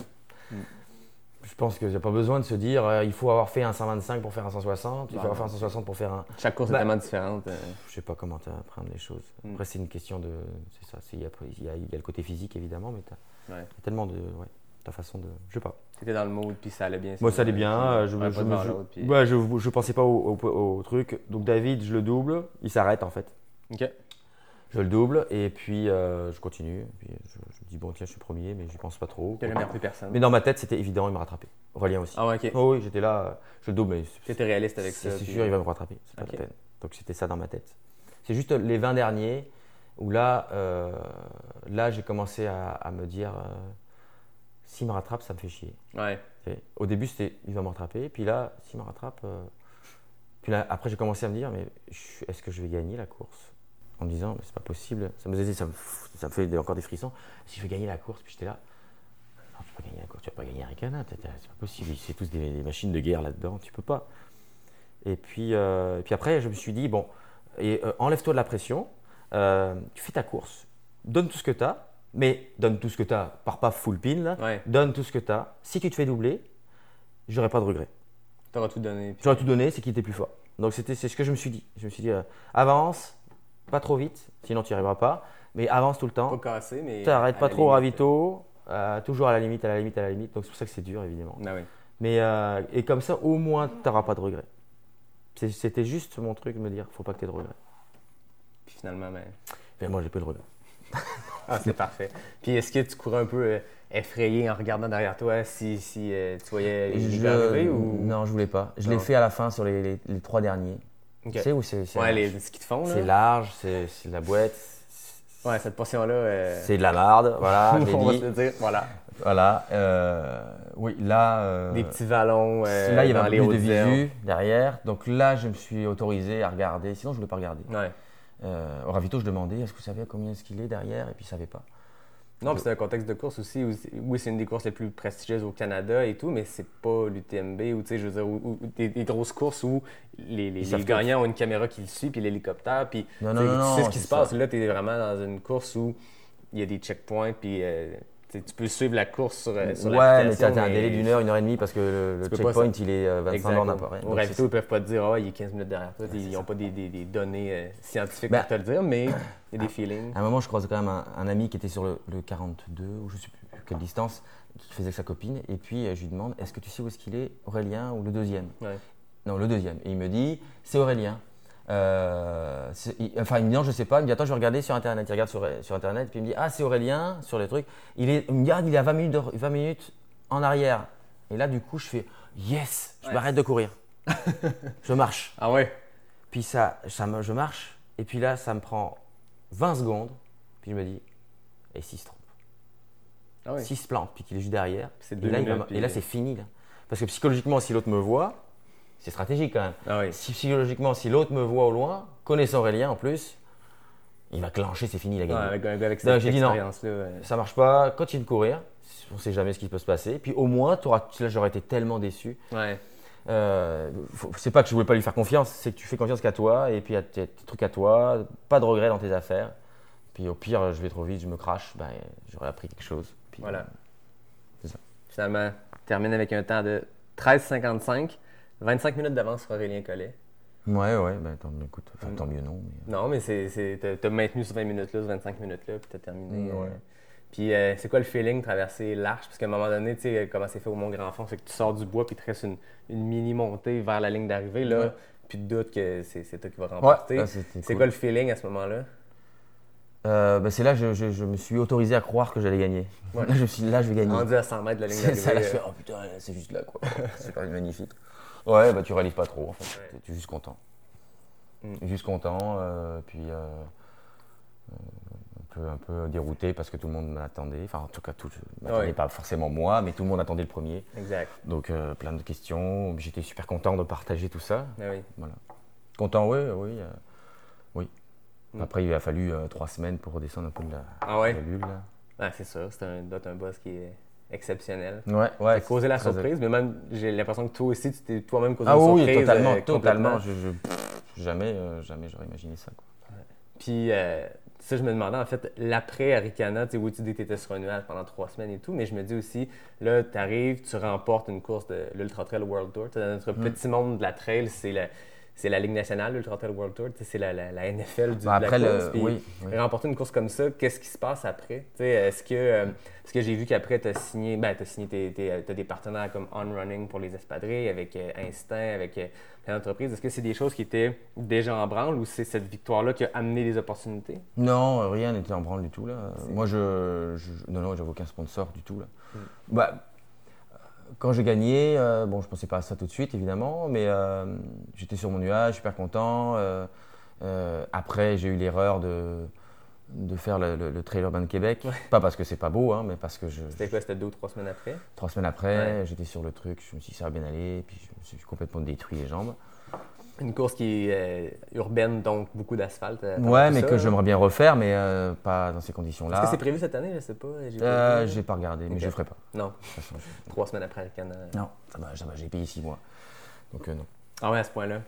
Je pense qu'il n'y a pas besoin de se dire, euh, il faut avoir fait un 125 pour faire un 160, il faut Non, avoir fait un 160 pour faire un. Chaque course Bah, est tellement différente. euh. Je sais pas comment tu apprendre les choses. Mm. Après, c'est une question de. C'est ça, il y, a, y y le côté physique évidemment, mais tu as, Ouais. tellement de. Ouais, ta façon de. Je sais pas. T'étais dans le mood, puis ça allait bien. Moi, ça allait bien. Je, un je, pas me- devant je- l'autre, puis- ouais, je, je pensais pas au, au- au truc. Donc, David, je le double. Il s'arrête en fait. Ok. Je le double et puis euh, je continue. Et puis je, je me dis, bon, tiens, je suis premier, mais je pense pas trop. Personne. Mais dans ma tête, c'était évident, il m'a rattrapé. Aurélien aussi. Ah ouais, ok. Oh oui, j'étais là, je le double, mais c'est- T'étais réaliste avec ça. c'est c'est puis- sûr, il va me rattraper. C'est pas Ok. la peine. Donc, c'était ça dans ma tête. C'est juste les 20 derniers où là, euh, là j'ai commencé à, à me dire, euh, s'il me rattrape, ça me fait chier. Ouais. Tu sais, Au début, c'était il va me rattraper. Puis là, s'il me rattrape. euh, Puis là, après, j'ai commencé à me dire mais je- est-ce que je vais gagner la course? En me disant mais c'est pas possible. Ça me, faisait- ça me, ça me fait encore des frissons. Si je vais gagner la course, puis j'étais là. Non, tu peux pas gagner la course, tu vas pas gagner un canard. C'est pas possible. C'est tous des, des machines de guerre là-dedans. Tu peux pas. Et puis, euh, et puis après, je me suis dit bon, et, euh, enlève-toi de la pression. euh, tu fais ta course. Donne tout ce que tu as. Mais donne tout ce que tu as. Pars pas full pin là. Ouais. Donne tout ce que tu as. Si tu te fais doubler, j'aurai pas de regret. T'auras tout donné. J'aurais tout donné, c'est qu'il était plus fort. Donc c'était c'est ce que je me suis dit. Je me suis dit euh, avance, pas trop vite, sinon tu n'y arriveras pas. Mais avance tout le Pas temps. cassé, mais. T'arrêtes pas trop au ravito. euh, toujours à la limite, à la limite, à la limite. Donc c'est pour ça que c'est dur évidemment. Ah oui. Mais euh, et comme ça, au moins, tu n'auras pas de regrets. C'était juste mon truc de me dire, faut pas que tu aies de regrets. Puis finalement, ben. Mais moi, j'ai pas de regrets. Ah, c'est parfait. Puis est-ce que tu courais un peu euh, effrayé en regardant derrière toi si, si euh, tu voyais les Je- ou? Non, je voulais pas. Je l'ai Non. fait à la fin sur les, les- les trois derniers. Tu sais où c'est c'est Ouais, les large, c'est de la boîte, c'est- Ouais, cette portion-là. euh, c'est de la marde. Voilà, on va se le dire. Voilà. Voilà. euh, oui, là. euh, Des petits vallons. euh, là, il y avait les plus de visu derrière. Donc là, je me suis autorisé à regarder. Sinon, je ne voulais pas regarder. Ouais. Euh, au ravito, je demandais est-ce que vous savez combien est-ce qu'il est derrière? Et puis, il ne savait pas. Non, puis c'est un contexte de course aussi. Où, c'est- oui, c'est une des courses les plus prestigieuses au Canada et tout, mais c'est pas l'UTMB ou, tu sais, je veux dire, où- où- des, des grosses courses où les, les- gagnants ont une caméra qui le suit, puis l'hélicoptère, puis Non, tu non, sais, non, tu non, sais ce qui se passe. Là, tu es vraiment dans une course où il y a des checkpoints, puis euh, tu peux suivre la course sur, euh, sur ouais, mais tu as un délai d'une heure, une heure et demie parce que le, checkpoint, il est euh, 25 Exact. bornes à peu près. Au c'est- ils peuvent pas te dire, ah, il est 15 minutes derrière toi. Ils n'ont pas des, des- des données euh, scientifiques Ben, pour te le dire, mais il y a des feelings. À un moment, je croisais quand même un, un ami qui était sur le, le 42, ou je sais plus quelle distance, qui faisait avec sa copine. Et puis, euh, je lui demande est-ce que tu sais où est-ce qu'il est, Aurélien ou le deuxième? Ouais. Non, le deuxième. Et il me dit, c'est Aurélien. Euh, il- enfin, il me dit, non, je sais pas. Il me dit, attends, je vais regarder sur Internet. Il regarde sur, sur Internet, puis il me dit, ah, c'est Aurélien, sur les trucs. Il, est, il me dit, ah, il est à 20 minutes, de- 20 minutes en arrière. Et là, du coup, je fais, yes, je m'arrête de courir. je marche. Ah ouais? Puis ça, ça me, je marche, et puis là, ça me prend 20 secondes. Puis je me dis, et s'il se trompe Ah oui. S'il se plante, puis qu'il est juste derrière, C'est et là, il va et là, c'est fini. Là. Parce que psychologiquement, si l'autre me voit, c'est stratégique quand même. Ah oui. Si psychologiquement, si l'autre me voit au loin, connaissant Aurélien en plus, il va clencher, c'est fini, il a Ouais, avec avec j'ai dit non. ouais. Ça marche pas, continue de courir. On sait jamais ce qui peut se passer. Puis au moins, là, j'aurais été tellement déçu. Ouais. Euh, c'est pas que je voulais pas lui faire confiance, c'est que tu fais confiance qu'à toi et puis à tes, tes trucs à toi, pas de regrets dans tes affaires. Puis au pire, je vais trop vite, je me crache, ben, j'aurais appris quelque chose. Puis, Voilà. euh, c'est ça. Finalement, termine avec un temps de 13,55. 25 minutes d'avance sur Aurélien Collet. Ouais, ouais, ben, tant, mieux, écoute, enfin, tant mieux, non. mais- Non, mais c'est, c'est, t'as, maintenu ce 20 minutes-là, ce 25 minutes-là, puis t'as terminé. Ouais. euh, puis euh, c'est quoi le feeling de traverser l'arche? Parce qu'à un moment donné, tu sais, comment c'est fait au Mont Grand Fond, c'est que tu sors du bois, puis il te reste une, une mini montée vers la ligne d'arrivée. Là, Ouais. puis de doute que c'est, c'est toi qui vas remporter. c'est cool. quoi le feeling à ce moment-là? Euh, ben, c'est là que je, je- je me suis autorisé à croire que j'allais gagner. Ouais. Là, je me suis dit, là, je vais gagner. Rendu à 100 mètres de la ligne C'est d'arrivée. ça, là, je euh, fais, oh putain, c'est juste là, quoi. c'est pas magnifique. Ouais, bah tu réalises pas trop, en fait. Ouais. Tu es juste content. Mm. Juste content, euh, puis euh, euh, un, peu, un peu dérouté parce que tout le monde m'attendait. Enfin, en tout cas, tout, je m'attendais Ouais. pas forcément moi, mais tout le monde attendait le premier. Exact. Donc, euh, plein de questions. J'étais super content de partager tout ça. Ah oui. Voilà. Content, oui, oui. oui. Mm. Après, il a fallu trois semaines pour redescendre un peu de la, Ah ouais? de la bulle. là. Ah, c'est sûr, c'est un boss qui est exceptionnel. Ouais, ouais. Causé la surprise, mais même j'ai l'impression que toi aussi, tu t'es toi-même causé Ah une oui, surprise. totalement, euh, totalement. Je, je- pff, jamais, euh, jamais j'aurais imaginé ça. Quoi. Puis, euh, ça, je me demandais, en fait, l'après Aricana, tu sais, oui, tu dis que tu étais sur un nuage pendant trois semaines et tout, mais je me dis aussi, là, tu arrives, tu remportes une course de l'Ultra Trail World Tour. Dans notre Mm. petit monde de la trail, c'est la, c'est la Ligue nationale, l'Ultra Trail World Tour, c'est la, la, la NFL du, Bah, de la après, le- course. Puis oui, oui. Remporter une course comme ça, qu'est-ce qui se passe après? Est-ce que, euh, parce que j'ai vu qu'après, tu as signé, ben, t'as signé tes- tes- t'as des partenaires comme On Running pour les espadrilles, avec euh, Instinct, avec euh, plein d'entreprises. Est-ce que c'est des choses qui étaient déjà en branle ou c'est cette victoire-là qui a amené des opportunités? Non, euh, rien n'était en branle du tout. Là. Moi, je, je- non, non, j'avais aucun sponsor du tout. Là. Bah, euh, quand j'ai gagné, euh, bon, je pensais pas à ça tout de suite, évidemment, mais euh, j'étais sur mon nuage, super content. euh, euh, après, j'ai eu l'erreur de, de faire le, le, le Trail Urban de Québec. Pas parce que c'est pas beau, hein, mais parce que je, C'était quoi? C'était deux ou trois semaines après? trois semaines après, Ouais. j'étais sur le truc, je me suis dit ça va bien aller, puis je me suis complètement détruit les jambes. Une course qui est euh, urbaine, donc beaucoup d'asphalte. euh, tout mais ça, que j'aimerais bien refaire, mais euh, pas dans ces conditions-là. Est-ce que c'est prévu cette année? Je sais pas. J'ai pas Euh, pas regardé, mais je le ferai pas. Non, façon, je- trois semaines après Aricana. Non, ça va, ça va, j'ai payé 6 mois. Donc euh, non. Ah ouais, à ce point-là.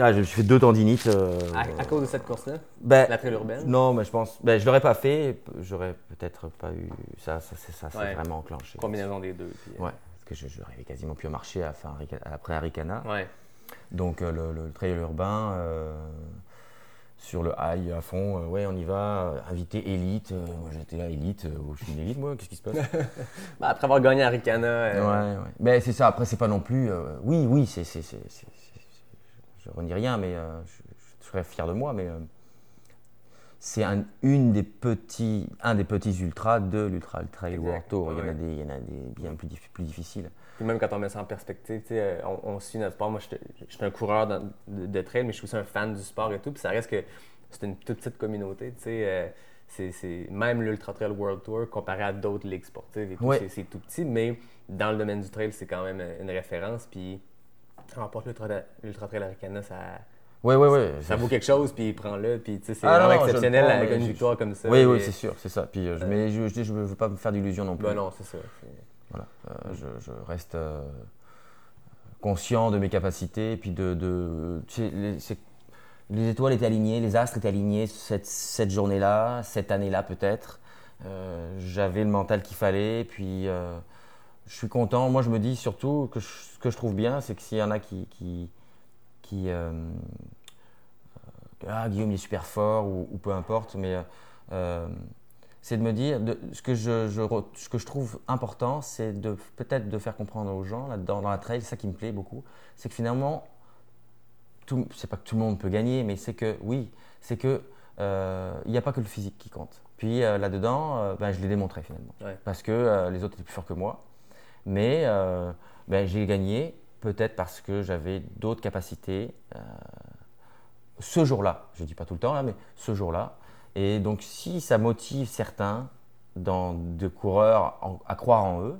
Ah, je me suis fait deux tendinites. euh, À, à cause de cette course-là? ben, La trail urbaine? Non, mais je pense. Ben, je l'aurais pas fait. J'aurais peut-être pas eu. Ça, ça, c'est ça, c'est Ouais. vraiment enclenché. Combinaison des deux. puis, euh, Ouais, parce que je j'aurais quasiment plus à marcher à fin Arica- après Aricana. Ouais. Donc euh, le, le trail urbain euh, sur le high à fond, euh, ouais, on y va. invité élite. euh, moi j'étais là élite. euh, je suis une élite moi. Qu'est-ce qui se passe? Bah, après avoir gagné Aricana, euh, Ouais, ouais. Mais c'est ça, après, c'est pas non plus. oui, oui, c'est. Je renie rien, mais je, je serais fier de moi, mais c'est un, une des petits, un des petits ultras de l'Ultra Trail. World Tour. Il y, en a des, il y en a des bien plus, plus difficiles. Puis même quand on met ça en perspective, tu sais, euh, on, on suit notre sport. Moi, je suis un coureur dans- de, de trail, mais je suis aussi un fan du sport et tout. Puis ça reste que c'est une toute petite communauté. Tu sais, euh, c'est, même l'Ultra Trail World Tour, comparé à d'autres ligues sportives et tout, Ouais. c'est, tout petit. Mais dans le domaine du trail, c'est quand même une référence. Puis remporte l'Ultra, l'Ultra Trail Aricana, ça, Ouais, ouais, ouais. ça vaut quelque chose. Puis prends-le. Puis tu sais, c'est Ah, vraiment non, exceptionnel prends, avec une je- victoire comme ça. Oui, oui, c'est sûr, c'est ça. Puis, euh, je, mais je, je veux pas me faire d'illusions non plus. Ben non, c'est ça. Voilà. Euh, je, reste euh, conscient de mes capacités, puis de, les, étoiles étaient alignées, les astres étaient alignés cette, cette journée-là, cette année-là peut-être. Euh, J'avais le mental qu'il fallait, puis je suis content. Moi, je me dis surtout que ce que je trouve bien, c'est que s'il y en a qui, qui, ah Guillaume il est super fort ou, ou peu importe, mais c'est de me dire, de, ce, que je, je re- ce que je trouve important, c'est de peut-être de faire comprendre aux gens là-dedans, dans la trail, ça qui me plaît beaucoup, c'est que finalement, c'est pas que tout le monde peut gagner, mais c'est que oui, c'est que euh, il n'y a pas que le physique qui compte. Puis euh, là-dedans, euh, ben, je l'ai démontré finalement, Ouais. parce que euh, les autres étaient plus forts que moi, mais euh, ben, j'ai gagné peut-être parce que j'avais d'autres capacités euh, ce jour-là. Je dis pas tout le temps là, mais ce jour-là. Et donc si ça motive certains dans de coureurs en- à croire en eux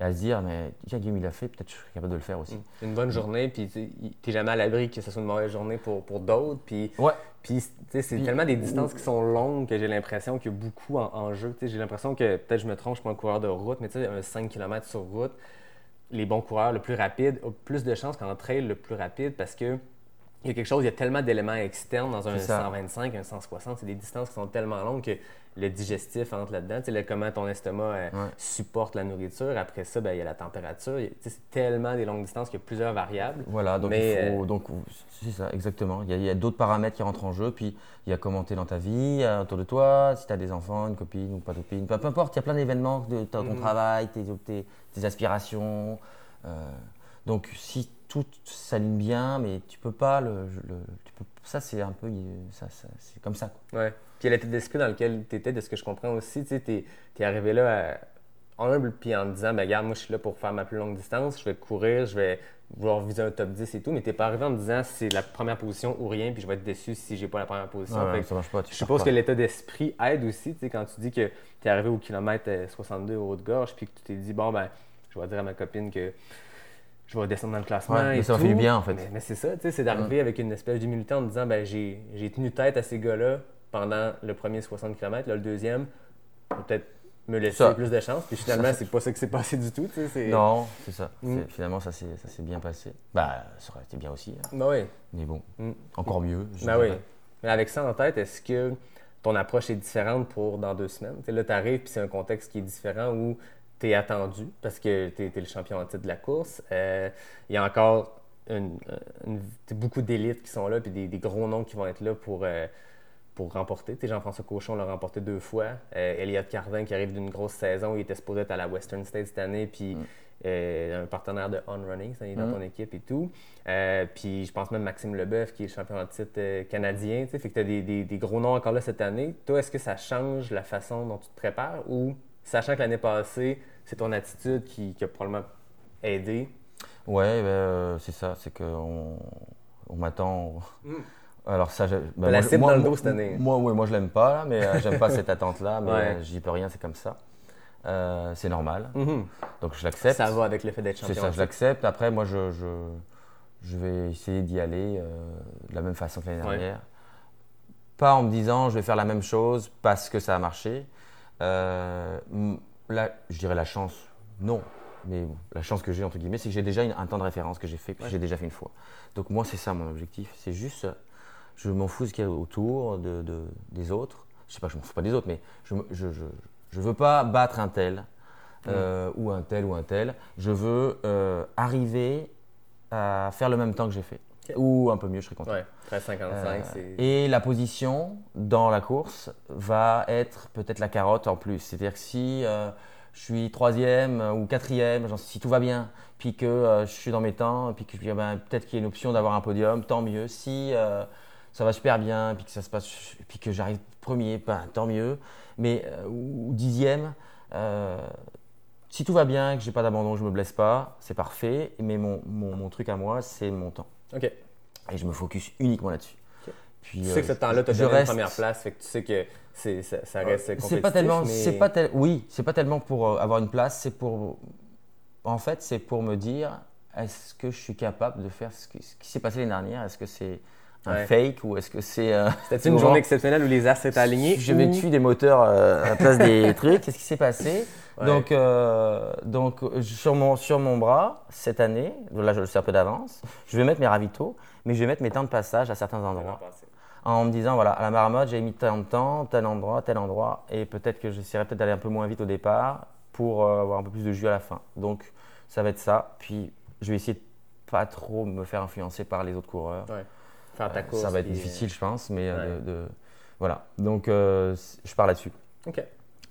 et à se dire mais tiens Guillaume il l'a fait, peut-être je suis capable de le faire aussi. Une bonne journée, puis tu n'es jamais à l'abri que ce soit une mauvaise journée pour, pour d'autres. Puis, Ouais. puis c'est tellement des distances qui sont longues que j'ai l'impression qu'il y a beaucoup en, en jeu. J'ai l'impression que, peut-être je me trompe, je suis pas un coureur de route, mais tu sais, un 5 km sur route, les bons coureurs le plus rapide ont plus de chances qu'en trail le plus rapide parce que il y a quelque chose, il y a tellement d'éléments externes dans un C'est ça. 125, un 160, c'est des distances qui sont tellement longues que le digestif entre là-dedans, tu sais, comment ton estomac euh, Ouais. supporte la nourriture. Après ça, ben, il y a la température. Tu sais, C'est tellement des longues distances qu'il y a plusieurs variables. Voilà, donc Mais, il faut, euh, donc c'est ça, exactement. Il y a, il y a d'autres paramètres qui rentrent en jeu, puis il y a comment t'es dans ta vie, euh, autour de toi, si tu as des enfants, une copine ou pas de copine, peu, peu importe, il y a plein d'événements de ton Mhm. travail, tes, tes, tes aspirations. euh, donc si tout s'aligne bien, mais tu peux pas le, le- tu peux, ça c'est un peu, ça, ça- c'est comme ça. quoi. Ouais. Puis l'état d'esprit dans lequel tu étais, de ce que je comprends aussi. Tu t'es arrivé là à- humble, puis en te disant, ben regarde, moi je suis là pour faire ma plus longue distance, je vais courir, je vais vouloir viser un top 10 et tout, mais t'es pas arrivé en disant, c'est la première position ou rien, puis je vais être déçu si j'ai pas la première position. Ouais, que ça marche pas. tu je suppose pas. que l'état d'esprit aide aussi, tu sais, quand tu dis que tu es arrivé au kilomètre euh, 62 au haut de gorge, puis que tu t'es dit, bon, ben, je vais dire à ma copine que je vais descendre dans le classement. Ouais, et ça tout. fait du bien, en fait. Mais, mais c'est ça, tu sais, c'est d'arriver avec une espèce d'humilité en te disant, ben, j'ai j'ai tenu tête à ces gars-là pendant le premier 60 km, là, le deuxième, peut-être me laisser Ça. plus de chance, puis finalement, c'est pas ça qui s'est passé du tout, tu sais. c'est- Non, c'est ça. Mm. Finalement, ça s'est bien passé. Bah, ça aurait été bien aussi, hein. Ben oui. mais bon, Mm. encore mieux. Ben oui. Mais avec ça en tête, est-ce que ton approche est différente pour dans deux semaines? Là, tu arrives, puis c'est un contexte qui est différent où tu es attendu parce que tu es, le champion en titre de la course. Euh, Il y a encore une- une- t'sais, beaucoup d'élites qui sont là, puis des, des gros noms qui vont être là pour, euh, pour remporter. Jean-François Cochon l'a remporté deux fois. Euh, Elliott Carvin qui arrive d'une grosse saison, il était supposé être à la Western State cette année, puis euh, un partenaire de On Running, ça, il est dans Mm. ton équipe et tout. Euh, puis je pense même Maxime Leboeuf qui est le champion en titre euh, canadien. Fait que tu as des, des- des gros noms encore là cette année. Toi, est-ce que ça change la façon dont tu te prépares ou, sachant que l'année passée, c'est ton attitude qui, qui a probablement aidé? Ouais, ben, euh, c'est ça, c'est qu'on on m'attend. Alors ça, je, ben, la je- cible dans le moi- dos cette année. Moi, ouais, moi je l'aime pas, là, mais euh, j'aime pas cette attente-là, mais Ouais. euh, j'y peux rien, c'est comme ça. Euh, c'est normal, Mhm. donc je l'accepte. Ça va avec le fait d'être C'est champion. ça, en je l'accepte. Après, moi, je, je, je vais essayer d'y aller euh, de la même façon que l'année Ouais. dernière. Pas en me disant je vais faire la même chose parce que ça a marché. Là, je dirais la chance, non. Mais bon, la chance que j'ai, entre guillemets, c'est que j'ai déjà une- un temps de référence que j'ai fait, que j'ai déjà fait une fois. Donc moi, c'est ça mon objectif. C'est juste, je m'en fous de ce qu'il y a autour de, de- des autres. Je sais pas, je m'en fous pas des autres, mais je ne je, je, je veux pas battre un tel, euh, ou un tel, ou un tel. Je veux euh, arriver à faire le même temps que j'ai fait. Ou un peu mieux, je serais content. Ouais, 13,55, Euh, et la position dans la course va être peut-être la carotte en plus. C'est-à-dire que si euh, je suis troisième ou quatrième, genre, si tout va bien, puis que euh, je suis dans mes temps, puis que je dis, ah ben, peut-être qu'il y a une option d'avoir un podium, tant mieux. Si ça va super bien, puis que ça se passe, puis que j'arrive premier, ben, tant mieux. Mais ou dixième. si tout va bien, que j'ai pas d'abandon, je me blesse pas, c'est parfait. Mais mon, mon, mon truc à moi, c'est mon temps. OK. Et je me focus uniquement là-dessus. Ok. Puis, Tu euh, sais que ce temps-là, tu as la reste- première place, fait que tu sais que c'est, ça, ça reste compétitif. C'est pas tellement, mais... c'est pas tel- oui, c'est pas tellement pour euh, avoir une place, c'est pour, en fait, c'est pour me dire, est-ce que je suis capable de faire ce, que- ce qui s'est passé l'année dernière? Est-ce que c'est un Ouais. fake ou est-ce que c'est euh, C'était une journée exceptionnelle où les astres étaient alignés. je vais dessus des moteurs euh, à la place des trucs. Qu'est-ce qui s'est passé? Ouais. Donc, euh, donc sur, mon, sur mon bras, cette année, là je le sais un peu d'avance, je vais mettre mes ravitaux, mais je vais mettre mes temps de passage à certains endroits. En me disant, voilà, à la marmotte, j'ai mis tant de temps, tel endroit, tel endroit, et peut-être que j'essaierai peut-être d'aller un peu moins vite au départ pour avoir un peu plus de jus à la fin. Donc, ça va être ça. Puis, je vais essayer de pas trop me faire influencer par les autres coureurs. Ouais. Faire ta Euh, course. ça va être difficile, je pense, mais euh, ouais. de, de- voilà. Donc, euh, je pars là-dessus. OK.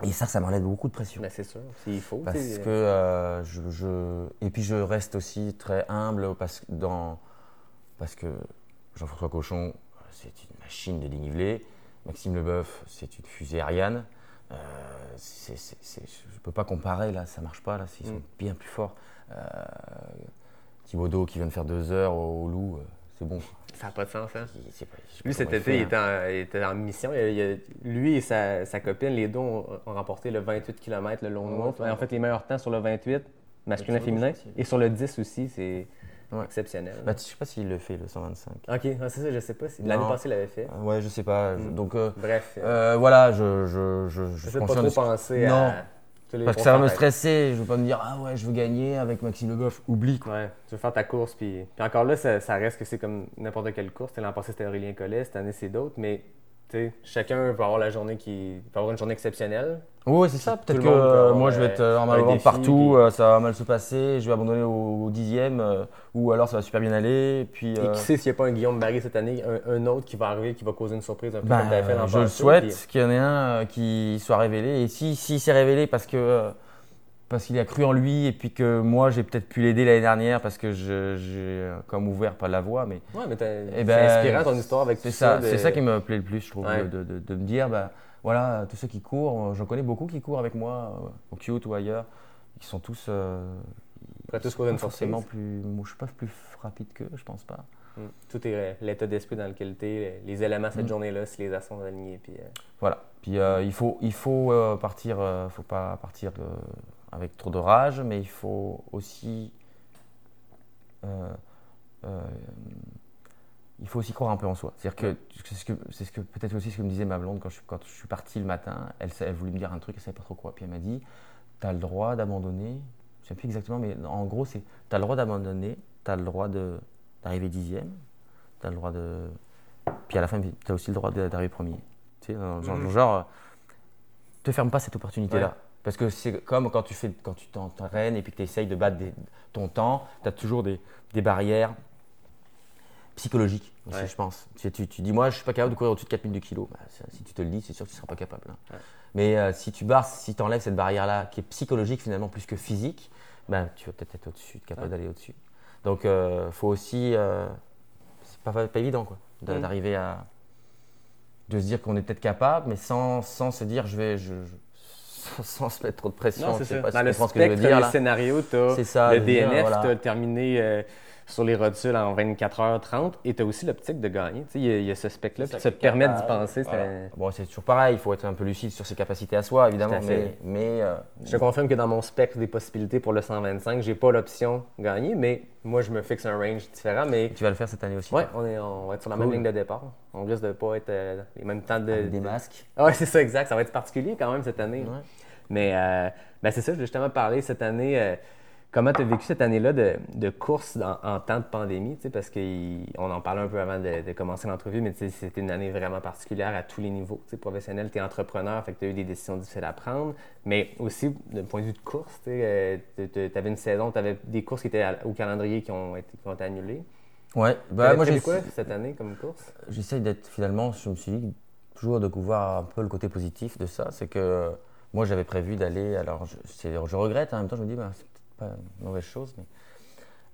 Et ça, ça m'enlève beaucoup de pression. Mais c'est sûr, s'il faut. Parce que euh, je, je- et puis je reste aussi très humble parce que dans parce que Jean-François Cochon, c'est une machine de dénivelé. Maxime Leboeuf, c'est une fusée Ariane. Euh, je ne peux pas comparer, là, ça marche pas, là, ils sont Mm. bien plus forts. Euh, Thibaudot qui vient de faire deux heures au, au Loup, c'est bon. quoi. Ça n'a pas de sens, hein? Il- pas- je Lui, cet été, il fait, était, hein. en, il était en mission. Il- il- lui et sa, sa copine, les deux ont, ont remporté le 28 km, le long wolf. En fait, les meilleurs temps sur le 28, masculin et sur le féminin. Et sur le 10 aussi, c'est Ouais. exceptionnel. Bah, je sais pas s'il le fait, le 125. ok, ouais, c'est ça, je sais pas. si L'année passée, il l'avait fait. Euh, Ouais, je sais pas. je- Mm. Donc, euh, Bref, euh, euh, voilà, je, je, je, je de pas trop de penser Non. à. Parce que ça va me stresser. Je veux pas me dire, ah ouais, je veux gagner avec Maxime Leboeuf. Oublie, quoi. Ouais, tu veux faire ta course, puis, puis encore là, ça, ça reste que c'est comme n'importe quelle course. L'an passé, c'était Aurélien Collet, cette année, c'est d'autres, mais chacun peut avoir la journée qui. peut avoir une journée exceptionnelle. Ouais, c'est ça. Peut-être que euh, moi, je vais être euh, en mal partout, puis- euh, ça va mal se passer, je vais abandonner au, au dixième, euh, ou alors ça va super bien aller. et qui sait s'il n'y a pas un Guillaume Barry cette année, un, un autre qui va arriver, qui va causer une surprise un peu ben, comme je le souhaite puis- qu'il y en ait un qui soit révélé. Et si s'il s'est révélé parce que parce qu'il a cru en lui et puis que moi j'ai peut-être pu l'aider l'année dernière parce que j'ai euh, comme ouvert pas la voie, mais Ouais, mais t'as- Eh ben, inspirant ton histoire avec C'est ça, de- c'est ça qui me plaît le plus, je trouve, Ouais. de, de- de me dire, bah, voilà, tous ceux qui courent, euh, j'en connais beaucoup qui courent avec moi, euh, au Kyoto ou ailleurs, ils sont tous, euh, tous sont pas forcément plus, moi je suis pas plus rapide qu'eux, je pense pas. Mm. Tout est euh, l'état d'esprit dans lequel tu es, les éléments cette Mm. journée-là, si les as sont alignés. Puis, euh, Voilà. Puis il faut, il faut partir, faut pas partir euh, avec trop de rage, mais il faut aussi, euh, euh, il faut aussi croire un peu en soi. C'est-à-dire que c'est ce que, c'est ce que peut-être aussi ce que me disait ma blonde quand je, suis- quand je suis parti le matin. Elle, voulait me dire un truc, elle savait pas trop quoi. Puis elle m'a dit, tu as le droit d'abandonner. Je sais plus exactement, mais en gros c'est, tu as le droit d'abandonner, tu as le droit d'arriver dixième, tu as le droit de, puis à la fin tu as aussi le droit d'arriver premier. Tu sais, genre, Mhm. genre, euh, te ferme pas cette opportunité-là. Ouais. Parce que c'est comme quand tu fais, quand tu t'entraînes et puis que tu essayes de battre des- ton temps, tu as toujours des, des barrières psychologiques aussi, Ouais. je pense. Tu, tu, tu dis, moi, je suis pas capable de courir au-dessus de 4000 de kilos. Bah, si tu te le dis, c'est sûr que tu seras pas capable. hein. Ouais. Mais euh, si tu barres, si tu enlèves cette barrière-là, qui est psychologique finalement plus que physique, bah, tu vas peut-être être au-dessus, capable Ouais. d'aller au-dessus. Donc, il faut aussi. euh, c'est pas, pas évident, quoi, Mm. d'arriver à. de se dire qu'on est peut-être capable, mais sans, sans se dire, je vais. Je, je- sans, se mettre trop de pression. Non, c'est ça. pas Dans le comprends ce que je veux spectre dire des là. scénarios, tu as C'est ça, le de dire, DNF, voilà. tu as terminé euh, sur les rotules en 24h30 et tu as aussi l'optique de gagner. Il y, a- il y a ce spectre-là, puis Ça te permet d'y penser. Voilà. Bon, c'est toujours pareil, il faut être un peu lucide sur ses capacités à soi, évidemment, à mais. mais euh, Je te confirme que dans mon spectre des possibilités pour le 125, j'ai pas l'option gagner, mais moi, je me fixe un range différent. Mais tu vas le faire cette année aussi. toi, on, est, on va être sur la Cool. même ligne de départ. On risque de pas être euh, les mêmes temps de. avec des de- masques. Ah ouais, c'est ça, exact. Ça va être particulier quand même cette année. Ouais. Mais euh, ben, c'est ça, je voulais justement parler cette année. Euh, comment tu as vécu cette année-là de, de course en, en temps de pandémie? Parce qu'on en parlait un peu avant de, de commencer l'entrevue, mais c'était une année vraiment particulière à tous les niveaux. Professionnel, tu es entrepreneur, fait que tu as eu des décisions difficiles à prendre. Mais aussi, d'un point de vue de course, tu avais une saison, tu avais des courses qui étaient à- au calendrier qui ont été, qui ont été annulées. Ouais, bah, moi j'ai- quoi cette année comme course? j'essaye d'être finalement, je me suis dit toujours de voir un peu le côté positif de ça. C'est que euh, moi j'avais prévu d'aller, alors je, je regrette, hein, en même temps je me dis, bah, pas une mauvaise chose, mais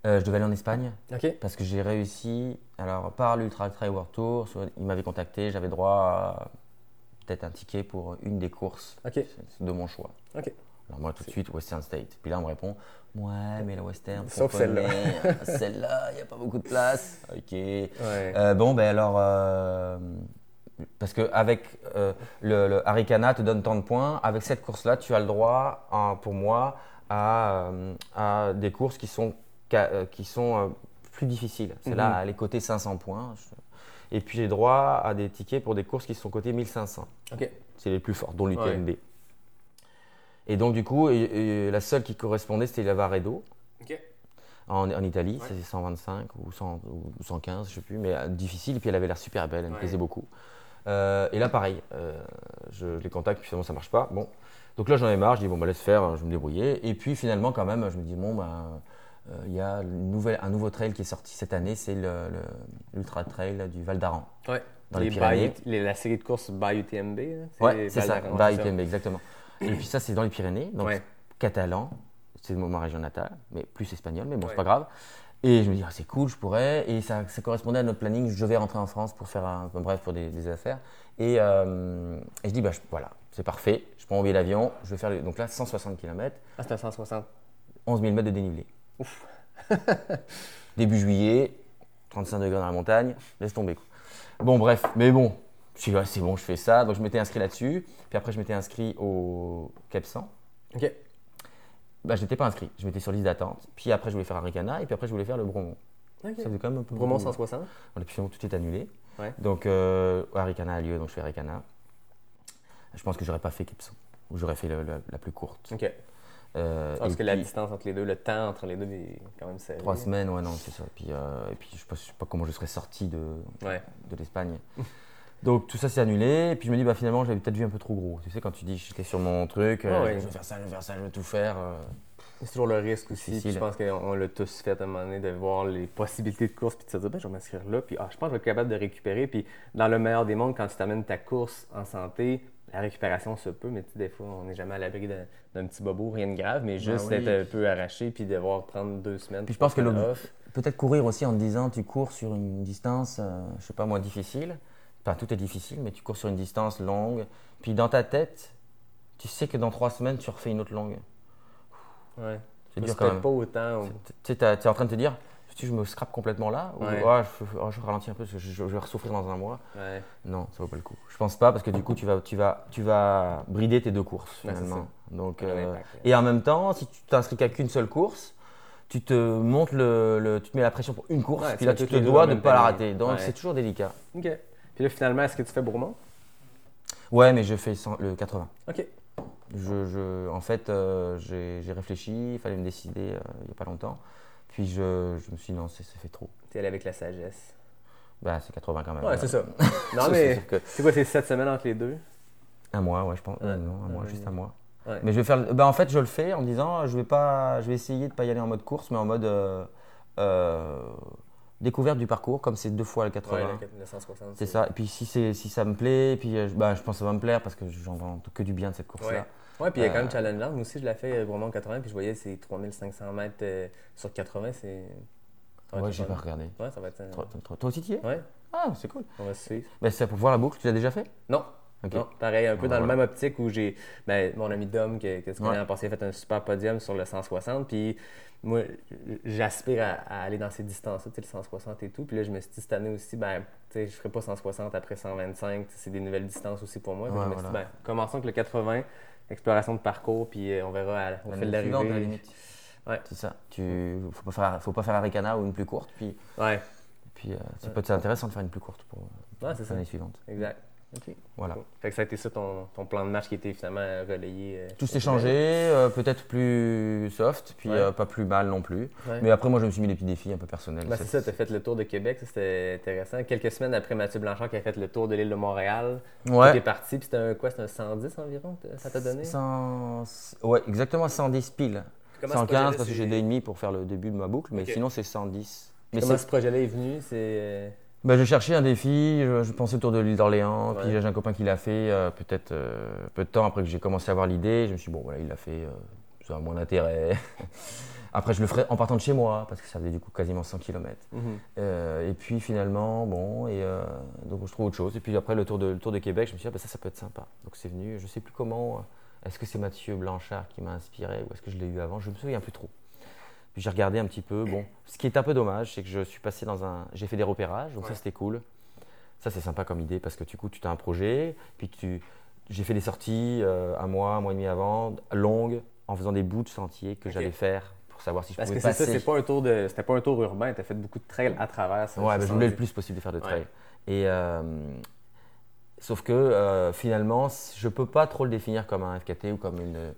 euh, je devais aller en Espagne. Parce que j'ai réussi, alors par l'Ultra Trail World Tour, sur- ils m'avaient contacté, j'avais droit à peut-être un ticket pour une des courses de mon choix. Alors moi tout de suite Western State. Puis là on me répond, ouais mais la Western, Sauf celle-là. celle-là, il n'y a pas beaucoup de place. Ok. Ouais. Euh, bon ben alors, euh, parce que avec le, le Haricana te donne tant de points, avec cette course-là tu as le droit, pour moi, à, euh, à des courses qui sont euh, qui sont euh, plus difficiles. C'est là Mhm. à les coter 500 points. Et puis j'ai droit à des tickets pour des courses qui sont cotées 1500. OK. C'est les plus forts, dont l'UTMB. Et donc, du coup, et- et la seule qui correspondait, c'était la Varedo, en, en Italie. Ouais. C'est 125 ou, 100 ou 115, je ne sais plus, mais euh, difficile. Et puis, elle avait l'air super belle, elle me plaisait beaucoup. Euh, et là, pareil, euh, je les contacte, puis finalement, ça ne marche pas. Bon. Donc là, j'en ai marre, je dis, bon, bah, laisse faire, je vais me débrouiller. Et puis, finalement, quand même, je me dis, bon, bah, euh, il y a une nouvelle, un nouveau trail qui est sorti cette année, c'est l'Ultra Trail du Val d'Aran. Ouais. Dans les by Pyrénées. Les- la série de courses by UTMB. Ouais, c'est ça, ça. UTMB, exactement. Et puis ça, c'est dans les Pyrénées, donc Ouais. catalan, c'est ma région natale, mais plus espagnol, mais bon, Ouais. c'est pas grave. Et je me dis, ah, c'est cool, je pourrais. Et ça, ça correspondait à notre planning. Je devais rentrer en France pour faire un. bref, pour des, des affaires. Et, euh, et je dis, bah, je- voilà, c'est parfait. Je prends mon billet d'avion. Je vais faire. le- donc là, 160 km, Ah, c'était un 160. 11 000 mètres de dénivelé. Début juillet, 35 degrés dans la montagne. Laisse tomber. quoi. Bon, bref. Mais bon, je suis c'est bon, je fais ça. Donc je m'étais inscrit là-dessus. Puis après, je m'étais inscrit au Cap 100. Ok. Bah, je n'étais pas inscrit. Je m'étais sur liste d'attente. Puis après, je voulais faire Aricana. Et puis après, je voulais faire le Bromont. Ok. Ça faisait quand même un peu Bromont beaucoup. 160. Voilà, puis finalement, tout est annulé. Ouais. Donc, euh, Aricana a lieu, donc je fais Aricana. Je pense que j'aurais pas fait Kepson. Ou j'aurais fait le- le- la plus courte. Ok. Euh, Parce que la distance entre les deux, le temps entre les deux est quand même serré. Trois semaines, ouais, non, c'est ça. Puis, euh, et puis je ne sais, pas- je sais pas comment je serais sorti de, Ouais. de l'Espagne. Donc tout ça c'est annulé. Et puis je me dis, bah, finalement, j'avais peut-être vu un peu trop gros. Tu sais, quand tu dis, j'étais sur mon truc, euh, Ah ouais. je vais faire ça, je vais faire ça, je vais tout faire. euh, C'est toujours le risque aussi. Je pense qu'on l'a tous fait à un moment donné de voir les possibilités de course puis de se dire, ben, je vais m'inscrire là. Puis ah, je pense que je vais être capable de récupérer. Puis dans le meilleur des mondes, quand tu t'amènes ta course en santé, la récupération se peut, mais des fois, on n'est jamais à l'abri d'un petit bobo, rien de grave, mais juste Ben oui. d'être un peu arraché puis devoir prendre deux semaines. Puis je pense que peut-être courir aussi en te disant, tu cours sur une distance, euh, je sais pas moi, difficile. Enfin, tout est difficile, mais tu cours sur une distance longue. Puis dans ta tête, tu sais que dans trois semaines, tu refais une autre longue. Ouais. C'est dur quand même. pas autant. Tu t'es en train de te dire, si je me scrape complètement là, ou Ouais. Ah, je, oh, je ralentis un peu parce que je, je vais ressouffrir dans un mois. Ouais. Non, ça vaut pas le coup. Je pense pas parce que du coup, tu vas, tu vas, tu vas brider tes deux courses finalement. Donc, euh, et en même temps, si tu t'inscris qu'à qu'une seule course, tu te montes le, le- tu te mets la pression pour une course, puis tu là tu te dois de ne pas la rater. Donc c'est toujours délicat. OK. Puis là, finalement, est-ce que tu fais Bourmont? Ouais, mais je fais le 80. OK. Je, je- en fait, euh, j'ai j'ai réfléchi, il fallait me décider euh, il n'y a pas longtemps. Puis je, je me suis dit non, c'est c'est fait trop. T'es allé avec la sagesse. Bah, c'est 80 quand même. Ouais, c'est ça. Non, Ça, mais c'est quoi, c'est sept semaines entre les deux? Un mois, ouais, je pense. Ouais. non, un mois, Ouais. juste un mois. Ouais. Mais je vais faire. Bah, en fait, je le fais en me disant, je vais pas, je vais essayer de pas y aller en mode course, mais en mode euh, euh, découverte du parcours, comme c'est deux fois le 80. Ouais, le 960. c'est ça. Et puis si c'est, si ça me plaît, et puis euh, je- bah, je pense que ça va me plaire parce que j'en vends que du bien de cette course-là. Ouais, puis il y a quand même Euh, Challenger. Moi aussi, je l'ai fait euh, Bourmont 80, puis je voyais ces 3500 mètres euh, sur 80. C'est. Ouais, j'ai pas regardé. Ouais, ça va être. euh, Toi, aussi tu y es? Ouais, Ah, c'est cool. on va se suivre. Bah, c'est pour voir la boucle. Tu l'as déjà fait? Non. Ok. Non, pareil, un peu dans voilà. le même optique où j'ai. Ben, mon ami Dom, que, que tu connais Ouais. l'an passé, a fait un super podium sur le 160. Puis moi, j'aspire à, à aller dans ces distances-là, tu sais, le 160 et tout. Puis là, je me suis dit cette année aussi, ben, tu sais, je ferai pas 160 après 125. tu sais, C'est des nouvelles distances aussi pour moi. Ouais, je me suis dit, ben, commençons avec le 80, exploration de parcours, puis euh, on verra à- au fil de la l'arrivée. limite. Ouais. C'est ça. Tu faut pas faire, faut pas faire Aricana ou une plus courte. Puis, Ouais, puis euh, ça peut être intéressant de faire une plus courte pour Ouais, c'est l'année suivante. exact. OK. Voilà. Cool. Fait que ça a été ça ton, ton plan de match qui était finalement relayé. euh, Tout s'est changé, euh, peut-être plus soft, puis Ouais. euh, pas plus mal non plus. Ouais. Mais après, moi, je me suis mis des petits défis un peu personnels. Ben, c'est ça, tu as fait le tour de Québec, ça c'était intéressant. Quelques semaines après Mathieu Blanchard qui a fait le tour de l'île de Montréal, tu es Ouais. parti, puis c'était un quoi C'était un 110 environ, ça t'a donné? 100 Ouais, exactement 110 piles. Comment ce 115 projet-là, parce que j'ai deux et demi pour faire le début de ma boucle, mais sinon c'est 110. Mais Comment ce projet-là est venu? C'est. Ben, je cherchais un défi, je, je pensais autour de l'île d'Orléans, Ouais. puis j'ai un copain qui l'a fait euh, peut-être euh, peu de temps après que j'ai commencé à avoir l'idée. Je me suis dit, bon, voilà, il l'a fait, euh, ça a moins d'intérêt. après, je le ferai en partant de chez moi, parce que ça faisait du coup quasiment 100 km. mhm. Et puis finalement, bon, et donc je trouve autre chose. Et puis après le tour de, le tour de Québec, je me suis dit, ah, ben, ça, ça peut être sympa. Donc c'est venu, je sais plus comment, est-ce que c'est Mathieu Blanchard qui m'a inspiré ou est-ce que je l'ai eu avant Je me souviens plus trop. Puis j'ai regardé un petit peu. Bon, ce qui est un peu dommage, c'est que je suis passé dans un. J'ai fait des repérages, donc ça c'était cool. Ça c'est sympa comme idée parce que du coup tu as un projet, puis tu. J'ai fait des sorties euh, un mois, un mois et demi avant, longues, en faisant des bouts de sentiers que j'allais faire pour savoir si je Parce que pouvais c'est ça, passer. c'est pas un tour de. C'était pas un tour urbain, tu as fait beaucoup de trails à travers. ça, Ouais, bah, je voulais le plus possible de faire de Ouais. trail. Et euh, sauf que euh, finalement, je peux pas trop le définir comme un FKT ou comme une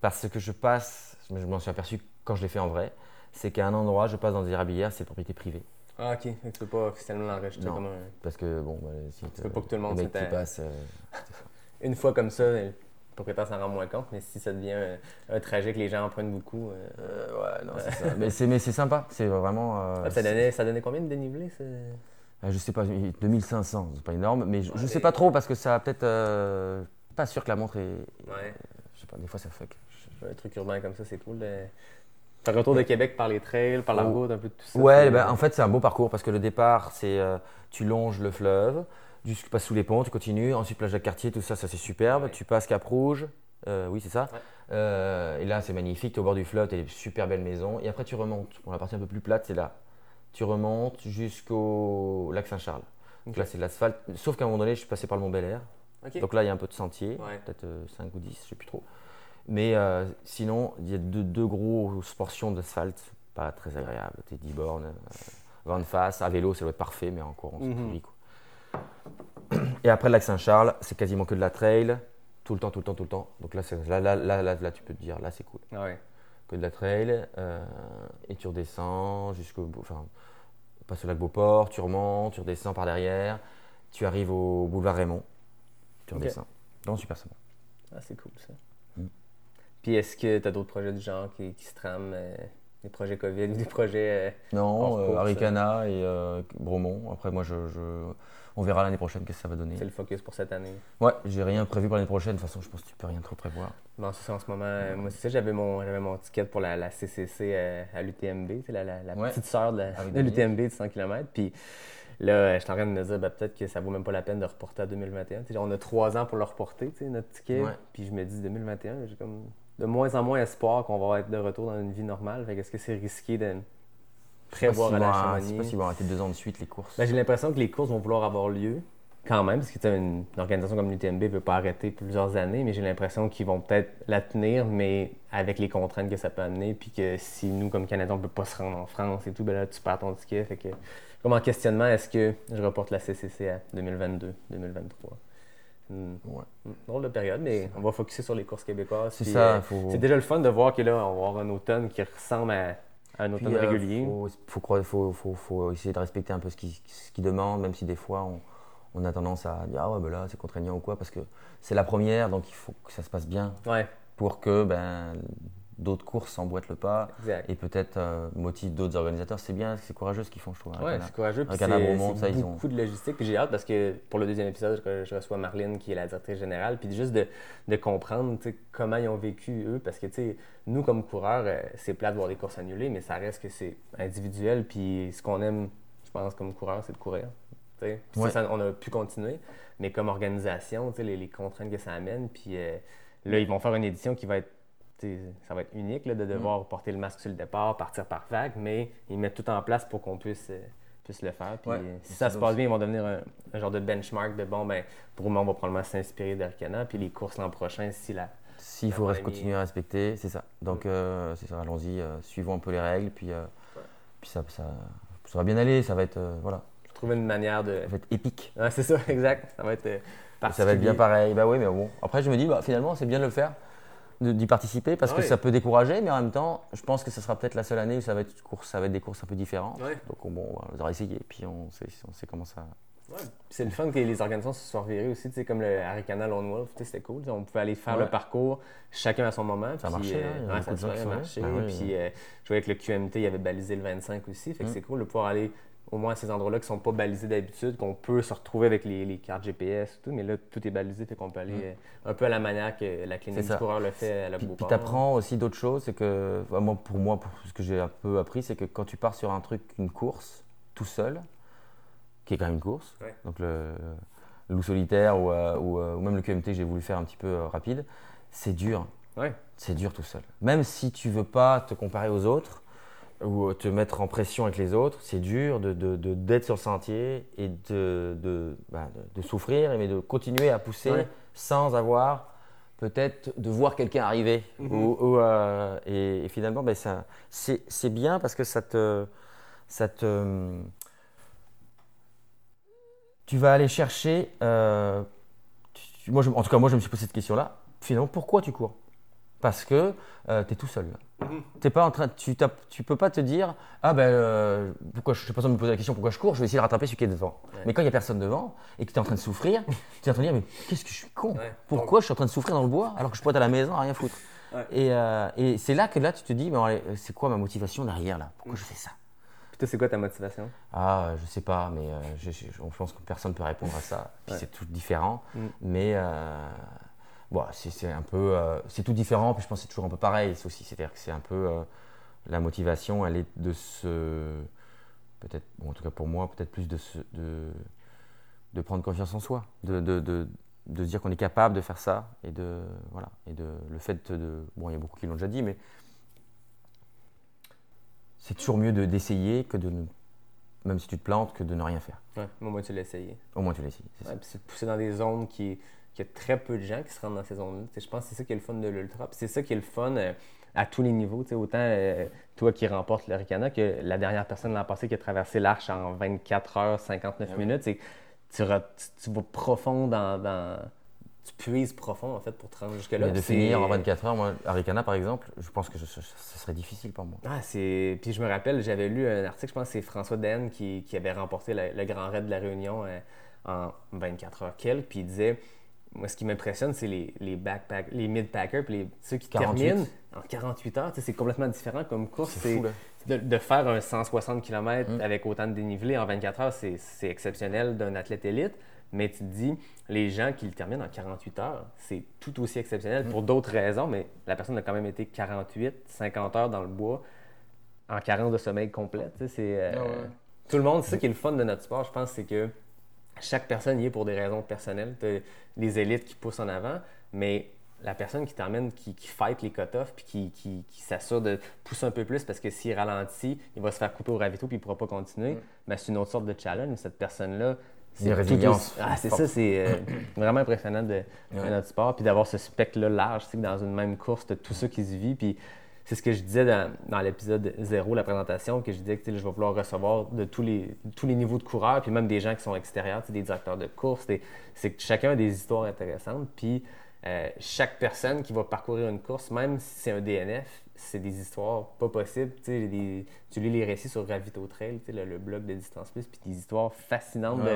parce que je passe, je m'en suis aperçu quand je l'ai fait en vrai, c'est qu'à un endroit, je passe dans des érablières, c'est propriété privée. Ah, ok. Tu peux pas officiellement l'enregistrer Non. comme un. Parce que bon, bah, si veux pas que tout le monde se qui passe, euh, Une fois comme ça, le propriétaire s'en rend moins compte, mais si ça devient un, un trajet que les gens empruntent beaucoup. euh, euh, ouais, non, c'est ça. Mais c'est mais c'est sympa, c'est vraiment. ah, ça, donnait, ça donnait combien de dénivelé ça? Je sais pas, 2500, c'est pas énorme, mais je, Ouais, sais pas trop parce que ça a peut-être. pas sûr que la montre est. Ouais. Je sais pas, des fois ça fuck. Un truc urbain comme ça, c'est cool. de- un retour de Québec par les trails, par la route, un peu de tout ça. Ouais, ben, en fait, c'est un beau parcours parce que le départ, c'est euh, tu longes le fleuve, tu passes sous les ponts, tu continues, ensuite plage de quartier, tout ça, ça c'est superbe. Ouais. Tu passes Cap Rouge, euh, oui, c'est ça. Ouais. Euh, et là, c'est magnifique, tu es au bord du fleuve, tu as des super belles maisons. Et après, tu remontes. Pour la partie un peu plus plate, c'est là. Tu remontes jusqu'au lac Saint-Charles. Donc là, c'est de l'asphalte. Sauf qu'à un moment donné, je suis passé par le Mont Bel Air. Donc là, il y a un peu de sentier, Ouais. peut-être 5 ou 10, je sais plus trop. Mais euh, sinon, il y a deux, deux grosses portions d'asphalte, pas très agréable. T'es 10 bornes, euh, vent de face, à vélo, ça doit être parfait, mais encore, on s'en quoi. Et après le lac Saint-Charles, c'est quasiment que de la trail, tout le temps, tout le temps, tout le temps. Donc là, là, là, là, là, là, tu peux te dire, là, c'est cool. Ah ouais. Que de la trail, euh, et tu redescends jusqu'au. Enfin, tu passes au lac Beauport, tu remontes, tu redescends par derrière, tu arrives au boulevard Raymond, tu redescends. Non, super sympa. Ah, c'est cool ça. Puis est-ce que tu as d'autres projets du genre qui, qui se trament, euh, des projets COVID ou des projets. euh, Non, euh, Aricana et euh, Bromont. Après, moi, je, je- on verra l'année prochaine qu'est-ce que ça va donner. c'est le focus pour cette année? Ouais, j'ai rien prévu pour l'année prochaine. De toute façon, je pense que tu peux rien trop prévoir. Bon, c'est ça en ce moment. moi, c'est ça, j'avais mon, j'avais mon ticket pour la, la CCC à l'UTMB, la, la, la Ouais. petite sœur de, l'UTMB de 100 km. Puis là, je suis en train de me dire, ben, peut-être que ça vaut même pas la peine de reporter à 2021. Tu sais, on a trois ans pour le reporter, tu sais, notre ticket. Ouais. Puis je me dis, 2021, j'ai comme de moins en moins espoir qu'on va être de retour dans une vie normale. Fait qu'est-ce que c'est risqué de prévoir à la vont- Je sais Chamonix? pas s'ils vont arrêter deux ans de suite les courses. Ben, j'ai l'impression que les courses vont vouloir avoir lieu quand même, parce que sais, une, une organisation comme l'UTMB ne veut pas arrêter plusieurs années, mais j'ai l'impression qu'ils vont peut-être la tenir, mais avec les contraintes que ça peut amener, puis que si nous, comme Canadiens, on ne peut pas se rendre en France et tout, ben là, tu perds ton ticket. Fait que, comme en questionnement, est-ce que je reporte la CCC à 2022, 2023? Hmm. Ouais. Hmm. Drôle de période, mais on va focuser sur les courses québécoises. C'est ça, euh, faut- C'est déjà le fun de voir que là, on va avoir un automne qui ressemble à, à un automne euh, régulier. faut, faut, croire- faut, faut- faut essayer de respecter un peu ce qu'ils ce qu'ils demandent, même si des fois on, on a tendance à dire ah ouais ben là c'est contraignant ou quoi, parce que c'est la première, donc il faut que ça se passe bien Ouais, pour que ben d'autres courses s'emboîtent le pas exact. et peut-être euh, motivent d'autres organisateurs. C'est bien, c'est courageux ce qu'ils font, je trouve. Ouais, Arcana. c'est courageux. C'est ils ont- beaucoup de logistique. Puis j'ai hâte parce que pour le deuxième épisode, je, reçois Marlène qui est la directrice générale. Puis juste de, de comprendre comment ils ont vécu eux. Parce que nous, comme coureurs, euh, c'est plat de voir des courses annulées, mais ça reste que c'est individuel. Puis ce qu'on aime, je pense, comme coureur, c'est de courir. Ouais. ça, ça, on a pu continuer. Mais comme organisation, les, les contraintes que ça amène. Puis euh, là, ils vont faire une édition qui va être ça va être unique là, de devoir Mm. porter le masque sur le départ, partir par vague, mais ils mettent tout en place pour qu'on puisse, euh, puisse le faire. Puis Ouais. si ça se passe bien, ils vont devenir un, un genre de benchmark de bon, ben, pour moi, on va probablement s'inspirer d'Arcana. Puis les courses l'an prochain, si la. S'il faut pandémie. continuer à respecter, c'est ça. Donc, euh, c'est ça, allons-y, euh, suivons un peu les règles, puis, puis ça, ça, ça va bien aller, ça va être, voilà, Trouver une manière de. ça va être épique. Ouais, c'est ça, exact. Ça va être. ça va être bien pareil. Bah oui, mais bon. Après, je me dis, bah, finalement, c'est bien de le faire, d'y participer, parce que ça peut décourager, mais en même temps, je pense que ce sera peut-être la seule année où ça va être, course, ça va être des courses un peu différentes. Ouais. Donc, bon, on va essayer, puis on sait, on sait comment ça. Ouais. C'est le fun que les organisations se soient revirées aussi, comme le Arikana Lone Wolf, c'était cool. On pouvait aller faire le parcours chacun à son moment. Ça marché, hein, beaucoup ça sont marché. Ben puis euh, je voyais que le QMT il avait balisé le 25 aussi. Fait que Mm. c'est cool de pouvoir aller au moins à ces endroits-là qui sont pas balisés d'habitude, qu'on peut se retrouver avec les, les cartes GPS et tout, mais là, tout est balisé, fait qu'on peut aller euh, un peu à la manière que la clinique Mm. Du coureur le fait à la Puis, Beauport. tu apprends aussi d'autres choses. C'est que, moi, pour moi, pour ce que j'ai un peu appris, c'est que quand tu pars sur un truc, une course, tout seul, qui est quand même une course, Ouais. donc le, le loup solitaire ou, euh, ou, euh, ou même le QMT j'ai voulu faire un petit peu euh, rapide, c'est dur. Ouais. C'est dur tout seul. Même si tu veux pas te comparer aux autres ou te mettre en pression avec les autres, c'est dur de, de- de- d'être sur le sentier et de, de, bah, de- de souffrir, mais de continuer à pousser Ouais. sans avoir peut-être de voir quelqu'un arriver. Ou- ou, euh, et, et finalement, ça, c'est, bien parce que ça te, ça te, tu vas aller chercher. euh, tu- moi, je- en tout cas, moi, je me suis posé cette question-là. Finalement, pourquoi tu cours? Parce que tu es tout seul. T'es pas en train, tu ne tu peux pas te dire ah ben euh, pourquoi je n'ai pas besoin de me poser la question pourquoi je cours, je vais essayer de rattraper celui qui est devant. Mais quand il y a personne devant et que tu es en train de souffrir, tu es en train de dire mais qu'est-ce que je suis con? Ouais. Pourquoi je suis en train de souffrir dans le bois alors que je pourrais être à la maison à rien foutre? Ouais. Et, euh, et c'est là que là tu te dis bon, allez, c'est quoi ma motivation derrière là? Pourquoi je fais ça? Toi, c'est quoi ta motivation? ah, je sais pas, mais euh, je, je- je pense que personne ne peut répondre à ça. Puis c'est tout différent. Mm. Mais euh, bon, c'est un peu. euh, c'est tout différent, puis je pense que c'est toujours un peu pareil c'est aussi. C'est-à-dire que c'est un peu. euh, la motivation, elle est de se. Peut-être, bon, en tout cas pour moi, peut-être plus de, se, de, de prendre confiance en soi, de, de, de, dire qu'on est capable de faire ça. Et, de, voilà, et de, le fait de. Bon, il y a beaucoup qui l'ont déjà dit, mais c'est toujours mieux de- d'essayer que de ne. Même si tu te plantes, que de ne rien faire. Ouais, au moins tu l'as essayé. Au moins tu c'est. Ouais, puis c'est pousser dans des zones qui qu'il y a très peu de gens qui se rendent dans ces zones-là. Je pense que c'est ça qui est le fun de l'ultra. C'est ça qui est le fun euh, à tous les niveaux. Autant euh, toi qui remportes le Ricana que la dernière personne l'an passé qui a traversé l'arche en 24 heures 59 Ah minutes. Tu, re- tu- tu vas profond dans, dans- Tu puises profond en fait pour te rendre jusque-là. De finir en 24 heures, moi, Arikana par exemple, je pense que ce, serait difficile pour moi. Ah, c'est. Puis je me rappelle, j'avais lu un article, je pense que c'est François Den qui, qui avait remporté le, le Grand Raid de la Réunion euh, en 24 heures quelques. Puis il disait Moi, ce qui m'impressionne, c'est les, les backpack, les mid-packers, puis les, ceux qui 48. terminent en 48 heures. C'est complètement différent comme course. C'est de, de faire un 160 km Mm. avec autant de dénivelé en 24 heures, c'est exceptionnel d'un athlète élite. Mais tu te dis, les gens qui le terminent en 48 heures, c'est tout aussi Mm. exceptionnel pour d'autres raisons, mais la personne a quand même été 48, 50 heures dans le bois en carence de sommeil complète. euh, Ah ouais. Tout le monde, c'est ça qui est le fun de notre sport, je pense, c'est que chaque personne y est pour des raisons personnelles. Tu les élites qui poussent en avant, mais la personne qui termine, qui, qui fight les cut-offs, puis qui, qui- qui s'assure de pousser un peu plus parce que s'il ralentit, il va se faire couper au ravito puis il ne pourra pas continuer, ben, c'est une autre sorte de challenge. Cette personne-là, c'est Une résilience aussi- Ah, c'est ça, c'est euh, vraiment impressionnant de, de Ouais. notre sport. Puis d'avoir ce spectre-là large, tu sais, que dans une même course, de tout ça qui se vit. Puis c'est ce que je disais dans, l'épisode 0, la présentation, que je disais que je vais vouloir recevoir de tous les, tous les niveaux de coureurs, puis même des gens qui sont extérieurs, des directeurs de course. C'est que chacun a des histoires intéressantes. Euh, chaque personne qui va parcourir une course, même si c'est un DNF, c'est des histoires pas possibles. Tu, sais, des- tu lis les récits sur Ravito Trail, le, le blog de Distance Plus, puis des histoires fascinantes de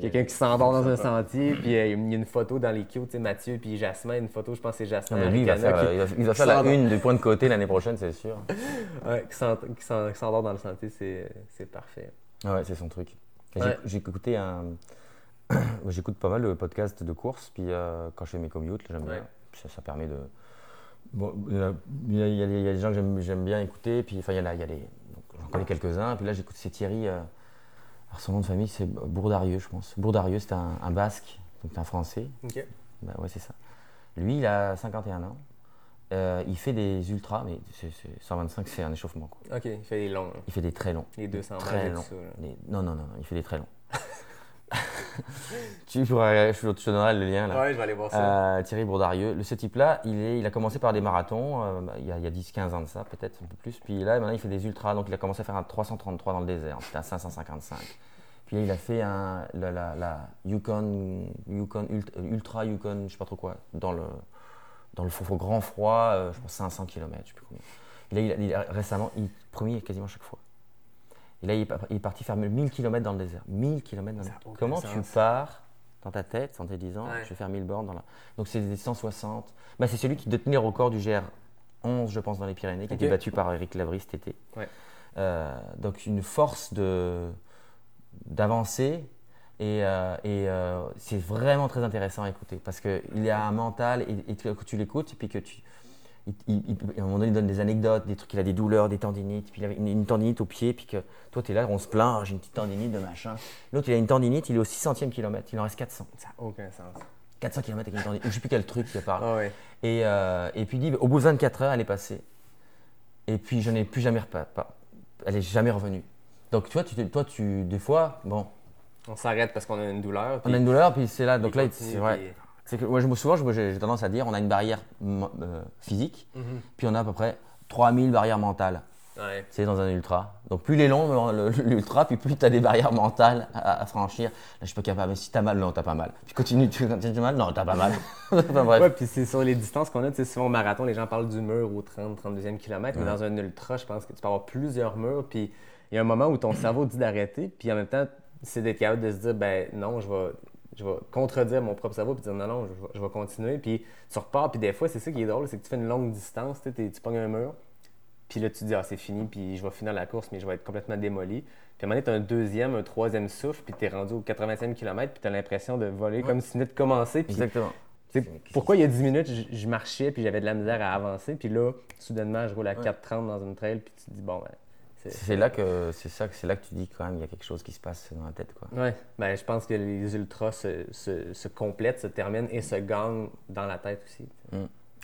quelqu'un qui s'endort dans un sentier, puis euh, il y a une photo dans les queues, Mathieu, puis Jasmin, une photo, je pense que c'est Jasmin. Mais lui, il va faire, qui- euh, il va, il va qui faire la une du point de côté l'année prochaine, c'est sûr. Ouais, qui s'en- qui s'en- qui s'endort dans le sentier, c'est parfait. Ah ouais, c'est son truc. Ouais. J'ai écouté un. J'écoute pas mal de podcasts de course, puis euh, quand je fais mes commutes, j'aime bien. Ça, ça permet de. Bon, il y a- y, y des- gens que j'aime- bien écouter, puis enfin, il y a, y a des. J'en connais quelques-uns, puis là, j'écoute, c'est Thierry. euh, alors, son nom de famille, c'est Bourdarieux, je pense. Bourdarieux, c'est un, un basque, donc un français. OK. Bah ouais, c'est ça. Lui, il a 51 ans. Euh, il fait des ultras, mais c'est- c'est- 125, c'est un échauffement. quoi. OK, il fait des longs, là. Il fait des très longs. les 200 Très mètres et long. tout ça. là. Des- Non, non, non, non, il fait des très longs. tu pourras, je te donnerai le lien là. Ouais, je vais aller voir ça. Euh, Thierry Bourdarieux. Le- Ce type-là, il, est- il a commencé par des marathons euh, il y a, a 10-15 ans de ça, peut-être un peu plus. Puis là, maintenant, il fait des ultras. Donc, il a commencé à faire un 333 dans le désert. C'était un 555. Puis là, il a fait un, la, la, la Yukon, Yukon Ultra, Ultra Yukon, je sais pas trop quoi, dans le, dans le faux, grand froid, euh, je pense 500 km, je sais plus combien. Là, il a- il a- récemment, il premier quasiment chaque fois. Et là, il est, par- il est parti faire 1000 km dans le désert. 1000 km dans le désert. Comment tu pars dans ta tête en te disant, Ouais. je vais faire 1000 bornes dans la... Donc, c'est des 160. Bah, c'est celui qui détenait le record du GR11, je pense, dans les Pyrénées, qui a été battu par Eric Lavry cet été. Ouais. Euh, donc, une force de d'avancer. Et, euh, et, euh, c'est vraiment très intéressant à écouter parce qu'il a un mental et, et que tu l'écoutes et puis que tu. Il- à un moment donné, il donne des anecdotes, des trucs, il a des douleurs, des tendinites, puis il a une, une tendinite au pied, puis que toi, tu es là, on se plaint, j'ai une petite tendinite de machin. L'autre, il a une tendinite, il est au 600e kilomètre, il en reste 400. Ça n'a aucun sens. 400 km avec une tendinite, ou je sais plus quel truc qui parle. Ouais. Et, euh, et puis il dit, au bout de 24 heures, elle est passée. Et puis je n'ai plus jamais repas. pas- Elle est jamais revenue. Donc toi, tu, toi, tu, des fois, bon, On s'arrête parce qu'on a une douleur. on a une douleur, puis c'est là. Donc là, c'est vrai. C'est que moi, je me souvent, j'ai tendance à dire, on a une barrière euh, physique, Mhm. puis on a à peu près 3000 barrières mentales. Ouais. C'est dans un ultra. Donc plus il est long, le- le- l'ultra, puis plus tu as des barrières mentales à, à franchir. Là, je suis pas capable. Mais si t'as mal, non, t'as pas mal. Puis continue, tu as mal, non, t'as pas mal. enfin bref. Ouais, puis c'est sur les distances qu'on a, tu sais, souvent au marathon, les gens parlent du mur au 30, 32e kilomètre, mais dans un ultra, je pense que tu peux avoir plusieurs murs, puis il y a un moment où ton cerveau dit d'arrêter, puis en même temps, c'est d'être capable de se dire, ben non, je vais, je vais contredire mon propre cerveau, puis dire non, non, je vais, je vais continuer, puis tu repars, puis des fois, c'est ça qui est drôle, c'est que tu fais une longue distance, tu sais, t'es- tu pognes un mur, puis là, tu te dis, ah, c'est fini, puis je vais finir la course, mais je vais être complètement démoli. Puis à un moment donné, tu as un deuxième, un troisième souffle, puis tu es rendu au 80e kilomètre, puis tu as l'impression de voler comme si tu venais de commencer. Puis Exactement. Pourquoi il y a 10 minutes, je, je marchais puis j'avais de la misère à avancer, puis là, soudainement, je roule à 4,30 dans une trail, puis tu te dis, bon, ben, c'est. Là que c'est ça, que- c'est là que tu dis quand même il y a quelque chose qui se passe dans la tête quoi. Ouais, ben, je pense que les ultras se, se, se complètent, se terminent et se gagnent dans la tête aussi.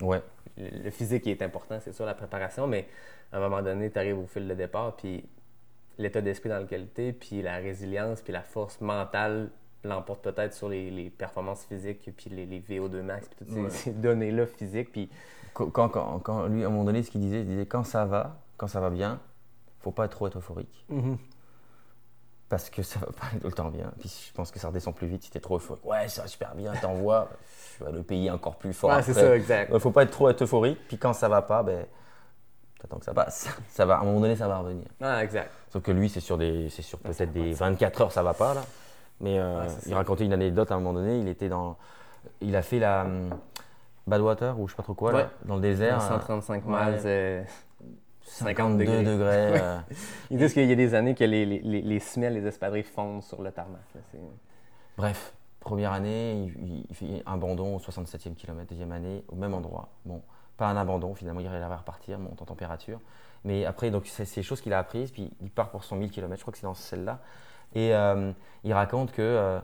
Ouais. Le le physique est important, c'est sûr, la préparation, mais à un moment donné, tu arrives au fil de départ, puis l'état d'esprit dans lequel tu es, puis la résilience, puis la force mentale l'emporte peut-être sur les, les performances physiques, puis les, les VO2 max, puis toutes ces, Ouais. ces données-là physiques. Puis quand- quand lui à un moment donné ce qu'il disait, il disait quand ça va, quand ça va bien, faut pas trop être euphorique. Parce que ça va pas aller tout le temps bien. Puis je pense que ça redescend plus vite si t'es trop euphorique. Ouais, ça va super bien, t'envoies. Tu vas le payer encore plus fort. Ouais, c'est ça, exact. Ouais, faut pas être trop être euphorique. Puis quand ça va pas, ben, t'attends que ça passe. Ça va, à un moment donné, ça va revenir. Ah, exact. Sauf que lui, c'est sur, des, c'est sur peut-être des 24 heures, ça va pas là. Mais euh, Ouais, il racontait une anecdote à un moment donné. Il était dans, il a fait la hum, Badwater ou je sais pas trop quoi là, dans le désert. 135 euh, miles, euh, 50 52 degrés. degrés. Ouais. euh, Ils disent qu'il y a des années que les, les, les, les semelles, les espadrilles fondent sur le tarmac. là. Bref, première année, il, il fait un abandon au 67e kilomètre, deuxième année, au même endroit. Bon, pas un abandon, finalement, il arrive à repartir, monte en température. Mais après, donc, c'est des choses qu'il a apprises, puis il part pour son 1000 km, je crois que c'est dans celle-là. Et euh, il raconte que euh,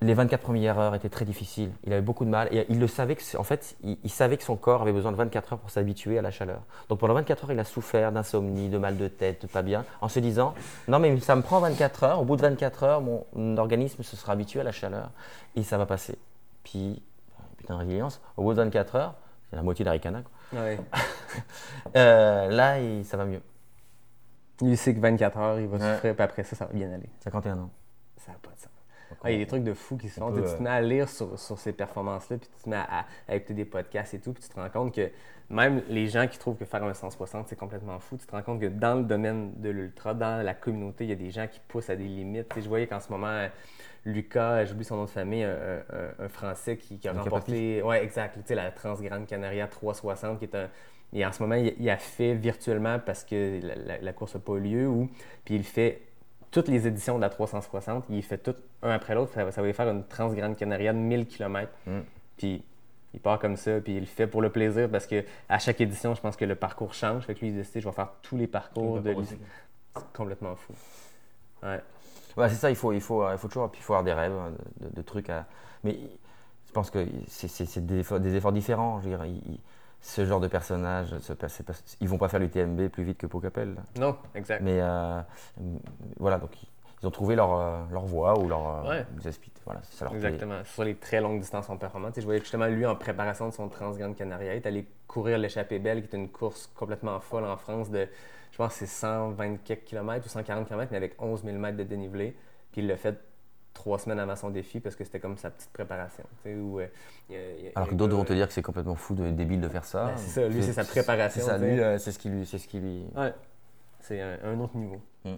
les 24 premières heures étaient très difficiles. Il avait beaucoup de mal. Et il le savait que, en fait, il, il savait que son corps avait besoin de 24 heures pour s'habituer à la chaleur. Donc pendant 24 heures, il a souffert d'insomnie, de mal de tête, de pas bien, en se disant Non, mais ça me prend 24 heures. Au bout de 24 heures, mon organisme se sera habitué à la chaleur et ça va passer. Puis, putain résilience, au bout de 24 heures, c'est la moitié d'Aricana. Ouais. Euh, là, il- ça va mieux. Lui, sait que 24 heures, il va Ouais. souffrir, puis après ça, ça va bien aller. 51 ans. Ça n'a pas de sens. Ah, il y a des trucs de fou qui se font. peut, Tu te mets à lire sur, sur ces performances-là, puis tu te mets à, écouter des podcasts et tout, puis tu te rends compte que même les gens qui trouvent que faire un 160, c'est complètement fou, tu te rends compte que dans le domaine de l'ultra, dans la communauté, il y a des gens qui poussent à des limites. Je voyais qu'en ce moment, Lucas, euh, j'oublie son nom de famille, un, un- un Français qui, qui a Lucas remporté ouais, exact, tu sais, la Transgrande Canaria 360, qui est un. Et en ce moment, il, il a fait virtuellement parce que la, la- la course n'a pas lieu, ou, puis il fait toutes les éditions de la 360, il fait tout un après l'autre. Ça, ça va lui faire une Transgrande Canaria de 1000 km. Mm. Puis il part comme ça, puis il le fait pour le plaisir parce que à chaque édition, je pense que le parcours change. Fait que lui, il décide, je vais faire tous les parcours de l'histoire. C'est complètement fou. Ouais. Ouais, c'est ça, il faut, il, faut, il faut toujours puis il faut avoir des rêves, hein, de, de- de trucs à. Mais je pense que c'est- des, efforts- des efforts différents. Je veux dire, il- ce genre de personnage, ce, ces ils vont pas faire l'UTMB plus vite que Pocapel. Non, exact. Mais euh, voilà, donc ils- ont trouvé leur, euh, leur voie ou leur euh, Ouais. Voilà, ça leur plaît. Exactement. Sur les très longues distances en performance. Tu sais, je voyais justement, lui, en préparation de son Transgrande Canaria, il est allé courir l'échappée belle, qui est une course complètement folle en France de, je pense, c'est 120 quelques kilomètres ou 140 km, mais avec 11 000 mètres de dénivelé. Puis il l'a fait trois semaines avant son défi parce que c'était comme sa petite préparation. tu sais, où, euh, il y a- il y a- Alors que a d'autres vont te dire que c'est complètement fou, de, débile de faire ça. Ben, c'est ça, lui, c'est sa préparation, C'est ça, lui, euh, c'est ce qui lui. C'est ce qui lui... Ouais. C'est un, un autre niveau. Mm.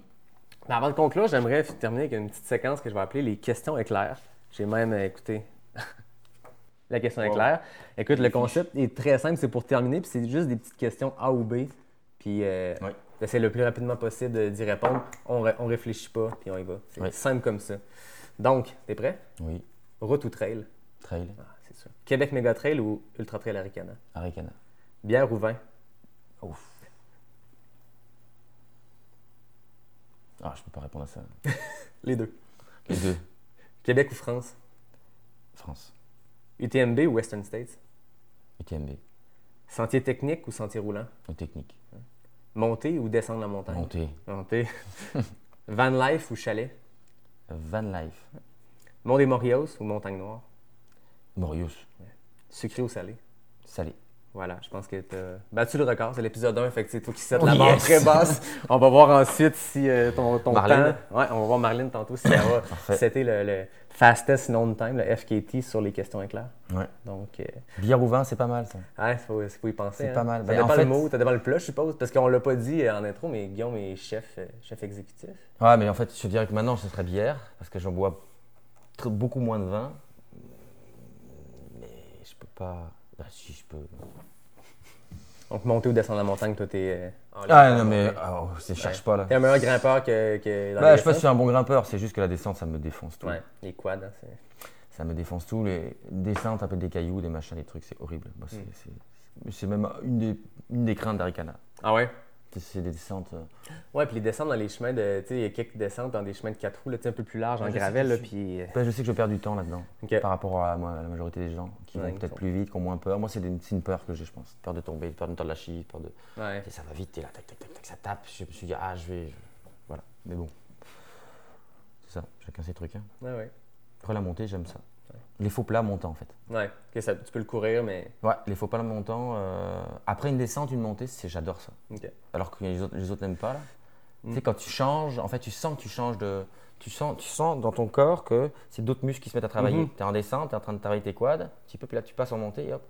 Mais avant de conclure, j'aimerais terminer avec une petite séquence que je vais appeler les questions éclairs. J'ai même euh, écouté la question éclair. Écoute, le concept est très simple, c'est pour terminer, puis c'est juste des petites questions A ou B. Puis euh, Oui. d'essayer le plus rapidement possible de- d'y répondre. On, ré- on réfléchit pas, puis on y va. C'est Oui. simple comme ça. Donc, t'es prêt? Oui, Route ou trail? trail, Ah, c'est sûr. Québec Méga Trail ou Ultra Trail Aricana? Aricana. Bière ou vin? Ouf. Ah, je peux pas répondre à ça. Les deux. Les deux. Québec ou France? France. UTMB ou Western States? UTMB. Sentier technique ou sentier roulant? Ou technique. Monter ou descendre la montagne? Montée. Monter. Van life ou chalet? Van Life. Mont des Morios ou montagne noire? Morius. Sucré ou salé? Salé. Voilà, je pense que tu as battu le record. C'est l'épisode 1, fait que c'est toi qui set Oh, la barre yes! très basse. On va voir ensuite si euh, ton, ton Marlène. temps. Ouais, on va voir Marlene tantôt si elle va. C'était le, le fastest known time, le FKT, sur les questions éclairs. Ouais. Donc, euh, Bière ou vin, c'est pas mal ça. ouais, faut, faut y penser. C'est hein. pas mal. Ça Ben, dépend en le mot, ça dépend le plat, je suppose, parce qu'on l'a pas dit euh, en intro, mais Guillaume est chef, euh, chef exécutif. Ouais, mais en fait, je dirais que maintenant, ce serait bière, parce que j'en bois beaucoup moins de vin. Mais je peux pas. Bah, si, je peux. Donc, monter ou descendre la montagne, toi, t'es. euh, en Ah, non, mais. Ah, oh, je cherche pas là. T'es un meilleur grimpeur que, que dans Bah, je sais pas si je suis un bon grimpeur, c'est juste que la descente, ça me défonce tout. Ouais, les quads, hein, c'est. ça me défonce tout. Les descentes, taper des cailloux, des machins, des trucs, c'est horrible. Moi, c'est- c'est- c'est même une des, une des craintes d'Aricana. Ah ouais? C'est- des descentes. euh, Ouais, puis les descentes dans les chemins de. Tu sais, il y a quelques descentes dans des chemins de 4 roues, là, un peu plus larges en gravel, là, je puis. euh, ben, je sais que je perds du temps là-dedans. Par rapport à moi, la majorité des gens qui Ouais, vont peut-être plus vite, qui ont moins peur. Moi, c'est une peur que j'ai, je pense. Peur de tomber, peur de me tordre la cheville, peur de. Ouais. Et ça va vite, t'es là, tac, tac, tac, tac, ça tape. Je me suis dit, ah, je vais. Voilà. Mais bon. C'est ça, chacun ses trucs. hein. Ouais, ouais. Après la montée, j'aime ça. Les faux plats montants, en fait. Ouais. Ok, ça- tu peux le courir, mais. Ouais, les faux plats montants. euh, Après une descente, une montée, c'est j'adore ça. Alors que les autres, les autres n'aiment pas, là. Mm. Tu sais, quand tu changes, en fait, tu sens que tu changes de. Tu sens, tu sens dans ton corps que c'est d'autres muscles qui se mettent à travailler. Mhm. Tu es en descente, tu es en train de travailler tes quads, un petit peu, puis là, tu passes en montée, et hop.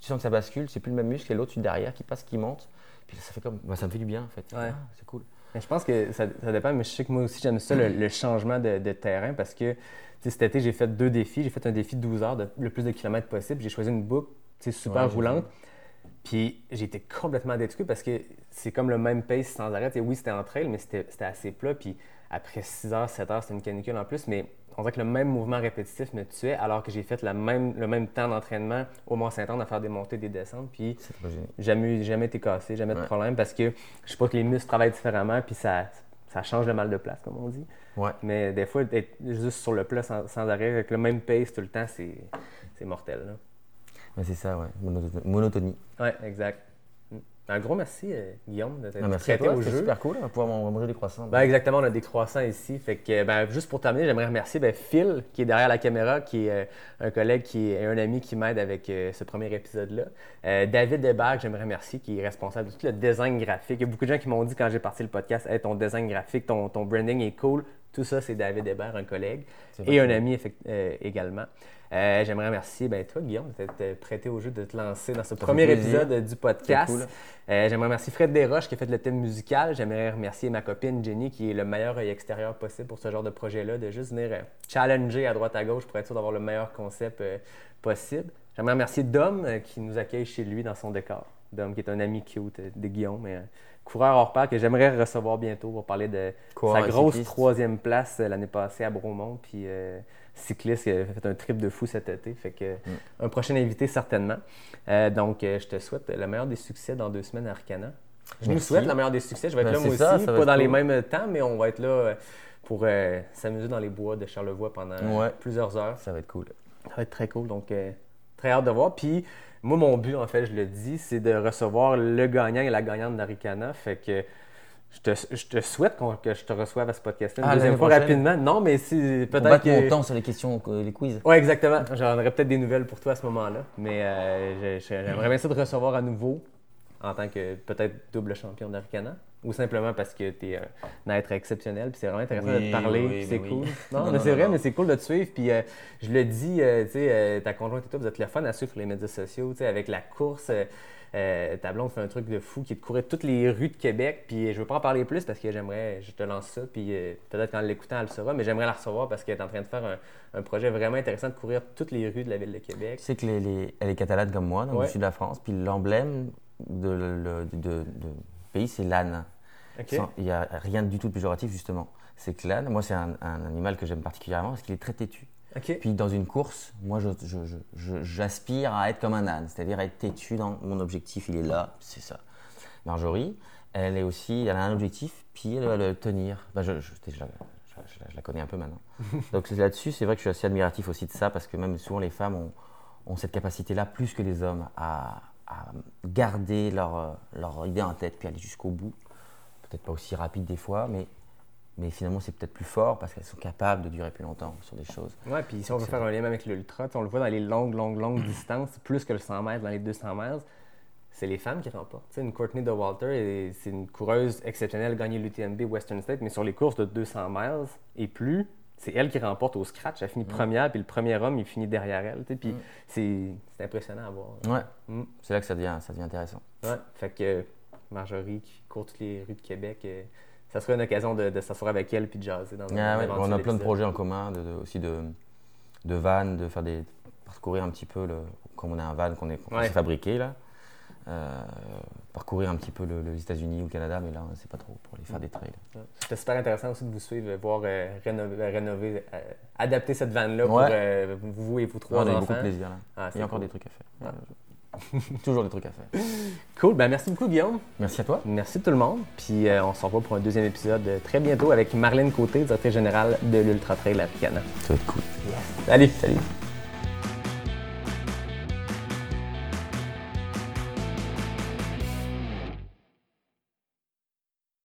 Tu sens que ça bascule, c'est plus le même muscle, et l'autre, derrière, qui passe, qui monte. Puis là, ça fait comme. bah, ça me fait du bien, en fait. Ouais. Ah, c'est cool. Mais je pense que ça, ça dépend, mais je sais que moi aussi, j'aime ça, le, le changement de, de terrain, parce que cet été, j'ai fait deux défis. J'ai fait un défi de 12 heures, de le plus de kilomètres possible. J'ai choisi une boucle super Ouais, roulante. Puis j'ai été complètement détruit parce que c'est comme le même pace sans arrêt. Sais, oui, c'était en trail, mais c'était c'était assez plat. Puis après 6 heures, 7 heures, c'était une canicule en plus. Mais on dirait que le même mouvement répétitif me tuait alors que j'ai fait la même, le même temps d'entraînement au Mont-Saint-Anne à faire des montées, des descentes. Puis jamais, jamais été cassé, jamais de problème parce que je sais pas que les muscles travaillent différemment puis ça, ça change le mal de place, comme on dit. Ouais. Mais des fois, être juste sur le plat sans, sans arrêt, avec le même pace tout le temps, c'est, mortel. Là. Mais c'est ça, ouais. Mono- Monotonie. Ouais, exact. Un gros merci, euh, Guillaume, de t'être Ah, prêté au jeu. super cool. On va pouvoir manger des croissants. Ben, exactement, on a des croissants ici. Fait que, ben, juste pour terminer, j'aimerais remercier ben, Phil, qui est derrière la caméra, qui est euh, un collègue qui est un ami qui m'aide avec euh, ce premier épisode-là. David Desbargues, j'aimerais remercier, qui est responsable de tout le design graphique. Il y a beaucoup de gens qui m'ont dit quand j'ai parti le podcast Hey, ton design graphique, ton, ton branding est cool. Tout ça, c'est David Hébert, un collègue et un ami euh, également. Euh, J'aimerais remercier ben, toi, Guillaume, d'être euh, prêté au jeu, de te lancer dans ce premier épisode du podcast. Cool. Euh, J'aimerais remercier Fred Desroches qui a fait le thème musical. J'aimerais remercier ma copine Jenny qui est le meilleur œil extérieur possible pour ce genre de projet-là, de juste venir challenger à droite à gauche pour être sûr d'avoir le meilleur concept possible. J'aimerais remercier Dom qui nous accueille chez lui dans son décor. Dom qui est un ami cute de Guillaume, mais coureur hors pair que j'aimerais recevoir bientôt pour parler de sa grosse cycliste. troisième place euh, l'année passée à Bromont. Puis euh, cycliste qui a fait un trip de fou cet été. Fait que Mm. un prochain invité certainement. Euh, donc je te souhaite le meilleur des succès dans deux semaines à Arcana. Je nous souhaite le meilleur des succès. Je vais être Ben, là moi ça, aussi, ça va pas dans les mêmes temps, mais on va être là pour euh, s'amuser dans les bois de Charlevoix pendant Ouais. plusieurs heures. Ça va être cool. Ça va être très cool, donc très hâte de voir. Puis moi, mon but, en fait, je le dis, c'est de recevoir le gagnant et la gagnante d'Aricana. Fait que je te, je te souhaite que je te reçoive à ce podcast-là une Ah, deuxième fois rapidement. Non, mais Pour peut-être battre que... mon temps sur les questions, euh, les quiz. Oui, exactement. J'en aurais peut-être des nouvelles pour toi à ce moment-là. Mais euh, j'aimerais bien ça te recevoir à nouveau en tant que peut-être double champion d'Aricana. Ou simplement parce que tu es un être exceptionnel. Puis c'est vraiment intéressant de te parler. oui, puis c'est oui. cool. Non, Non, c'est vrai, non. mais c'est cool de te suivre. Puis euh, je le dis, euh, tu sais, euh, ta conjointe et toi, vous êtes le fun à suivre sur les médias sociaux. Tu sais, avec la course. euh, ta blonde fait un truc de fou qui est de courir toutes les rues de Québec. Puis je veux pas en parler plus parce que j'aimerais, je te lance ça. Puis euh, peut-être qu'en l'écoutant, elle le saura. Mais j'aimerais la recevoir parce qu'elle est en train de faire un, un projet vraiment intéressant de courir toutes les rues de la ville de Québec. Tu sais que les, les- elle est catalane comme moi, dans Ouais. le sud de la France. Puis l'emblème de, le- de, de- de pays, c'est l'âne. Sans- Il n'y a rien du tout de péjoratif, justement. C'est que l'âne, moi, c'est un, un animal que j'aime particulièrement parce qu'il est très têtu. Puis dans une course, moi, j'aspire à être comme un âne, c'est-à-dire être têtu dans mon objectif, il est là, c'est ça. Marjorie, elle est aussi, elle a un objectif, puis elle va le tenir. Ben, je, je- je- je la- connais un peu maintenant. Donc là-dessus, c'est vrai que je suis assez admiratif aussi de ça, parce que même souvent les femmes ont, ont cette capacité-là, plus que les hommes, à, à garder leur, euh, leur idée en tête, puis aller jusqu'au bout. Peut-être pas aussi rapide des fois, mais, mais finalement c'est peut-être plus fort, parce qu'elles sont capables de durer plus longtemps sur des choses. Ouais, puis si on veut faire un lien avec l'ultra, on le voit dans les longues, longues, longues distances, plus que le 100 mètres, dans les 200 mètres, c'est les femmes qui remportent. Tu sais, une Courtney de Walter, c'est une coureuse exceptionnelle, elle a gagné l'UTMB Western State, mais sur les courses de 200 miles et plus, c'est elle qui remporte au scratch. Elle finit première, puis le premier homme, il finit derrière elle. Puis c'est c'est impressionnant à voir. Ouais, Mm. c'est là que ça devient, ça devient intéressant. Ouais, fait que Marjorie qui toutes les rues de Québec, euh, ça serait une occasion de, de s'asseoir avec elle puis de jaser dans un Ah ouais, on a plein de projets en commun, de, de- aussi de, de vannes, de faire des parcourir un petit peu le, comme on a un van qu'on est- Ouais. s'est fabriqué là. euh, parcourir un petit peu le- les États-Unis ou le Canada, mais là, c'est pas trop pour aller faire des trails. C'était super intéressant aussi de vous suivre, voir euh, rénover, rénover, euh, adapter cette vanne-là pour Ouais. euh, vous et vos trois on a eu enfants. beaucoup de plaisir là. Ah, Il y a encore des trucs à faire. Toujours des trucs à faire. Cool, ben merci beaucoup Guillaume. Merci à toi. Merci tout le monde. Puis euh, on se revoit pour un deuxième épisode euh, très bientôt avec Marlène Côté, directrice générale de l'Ultra Trail Africana. Ça va être cool. Salut, salut.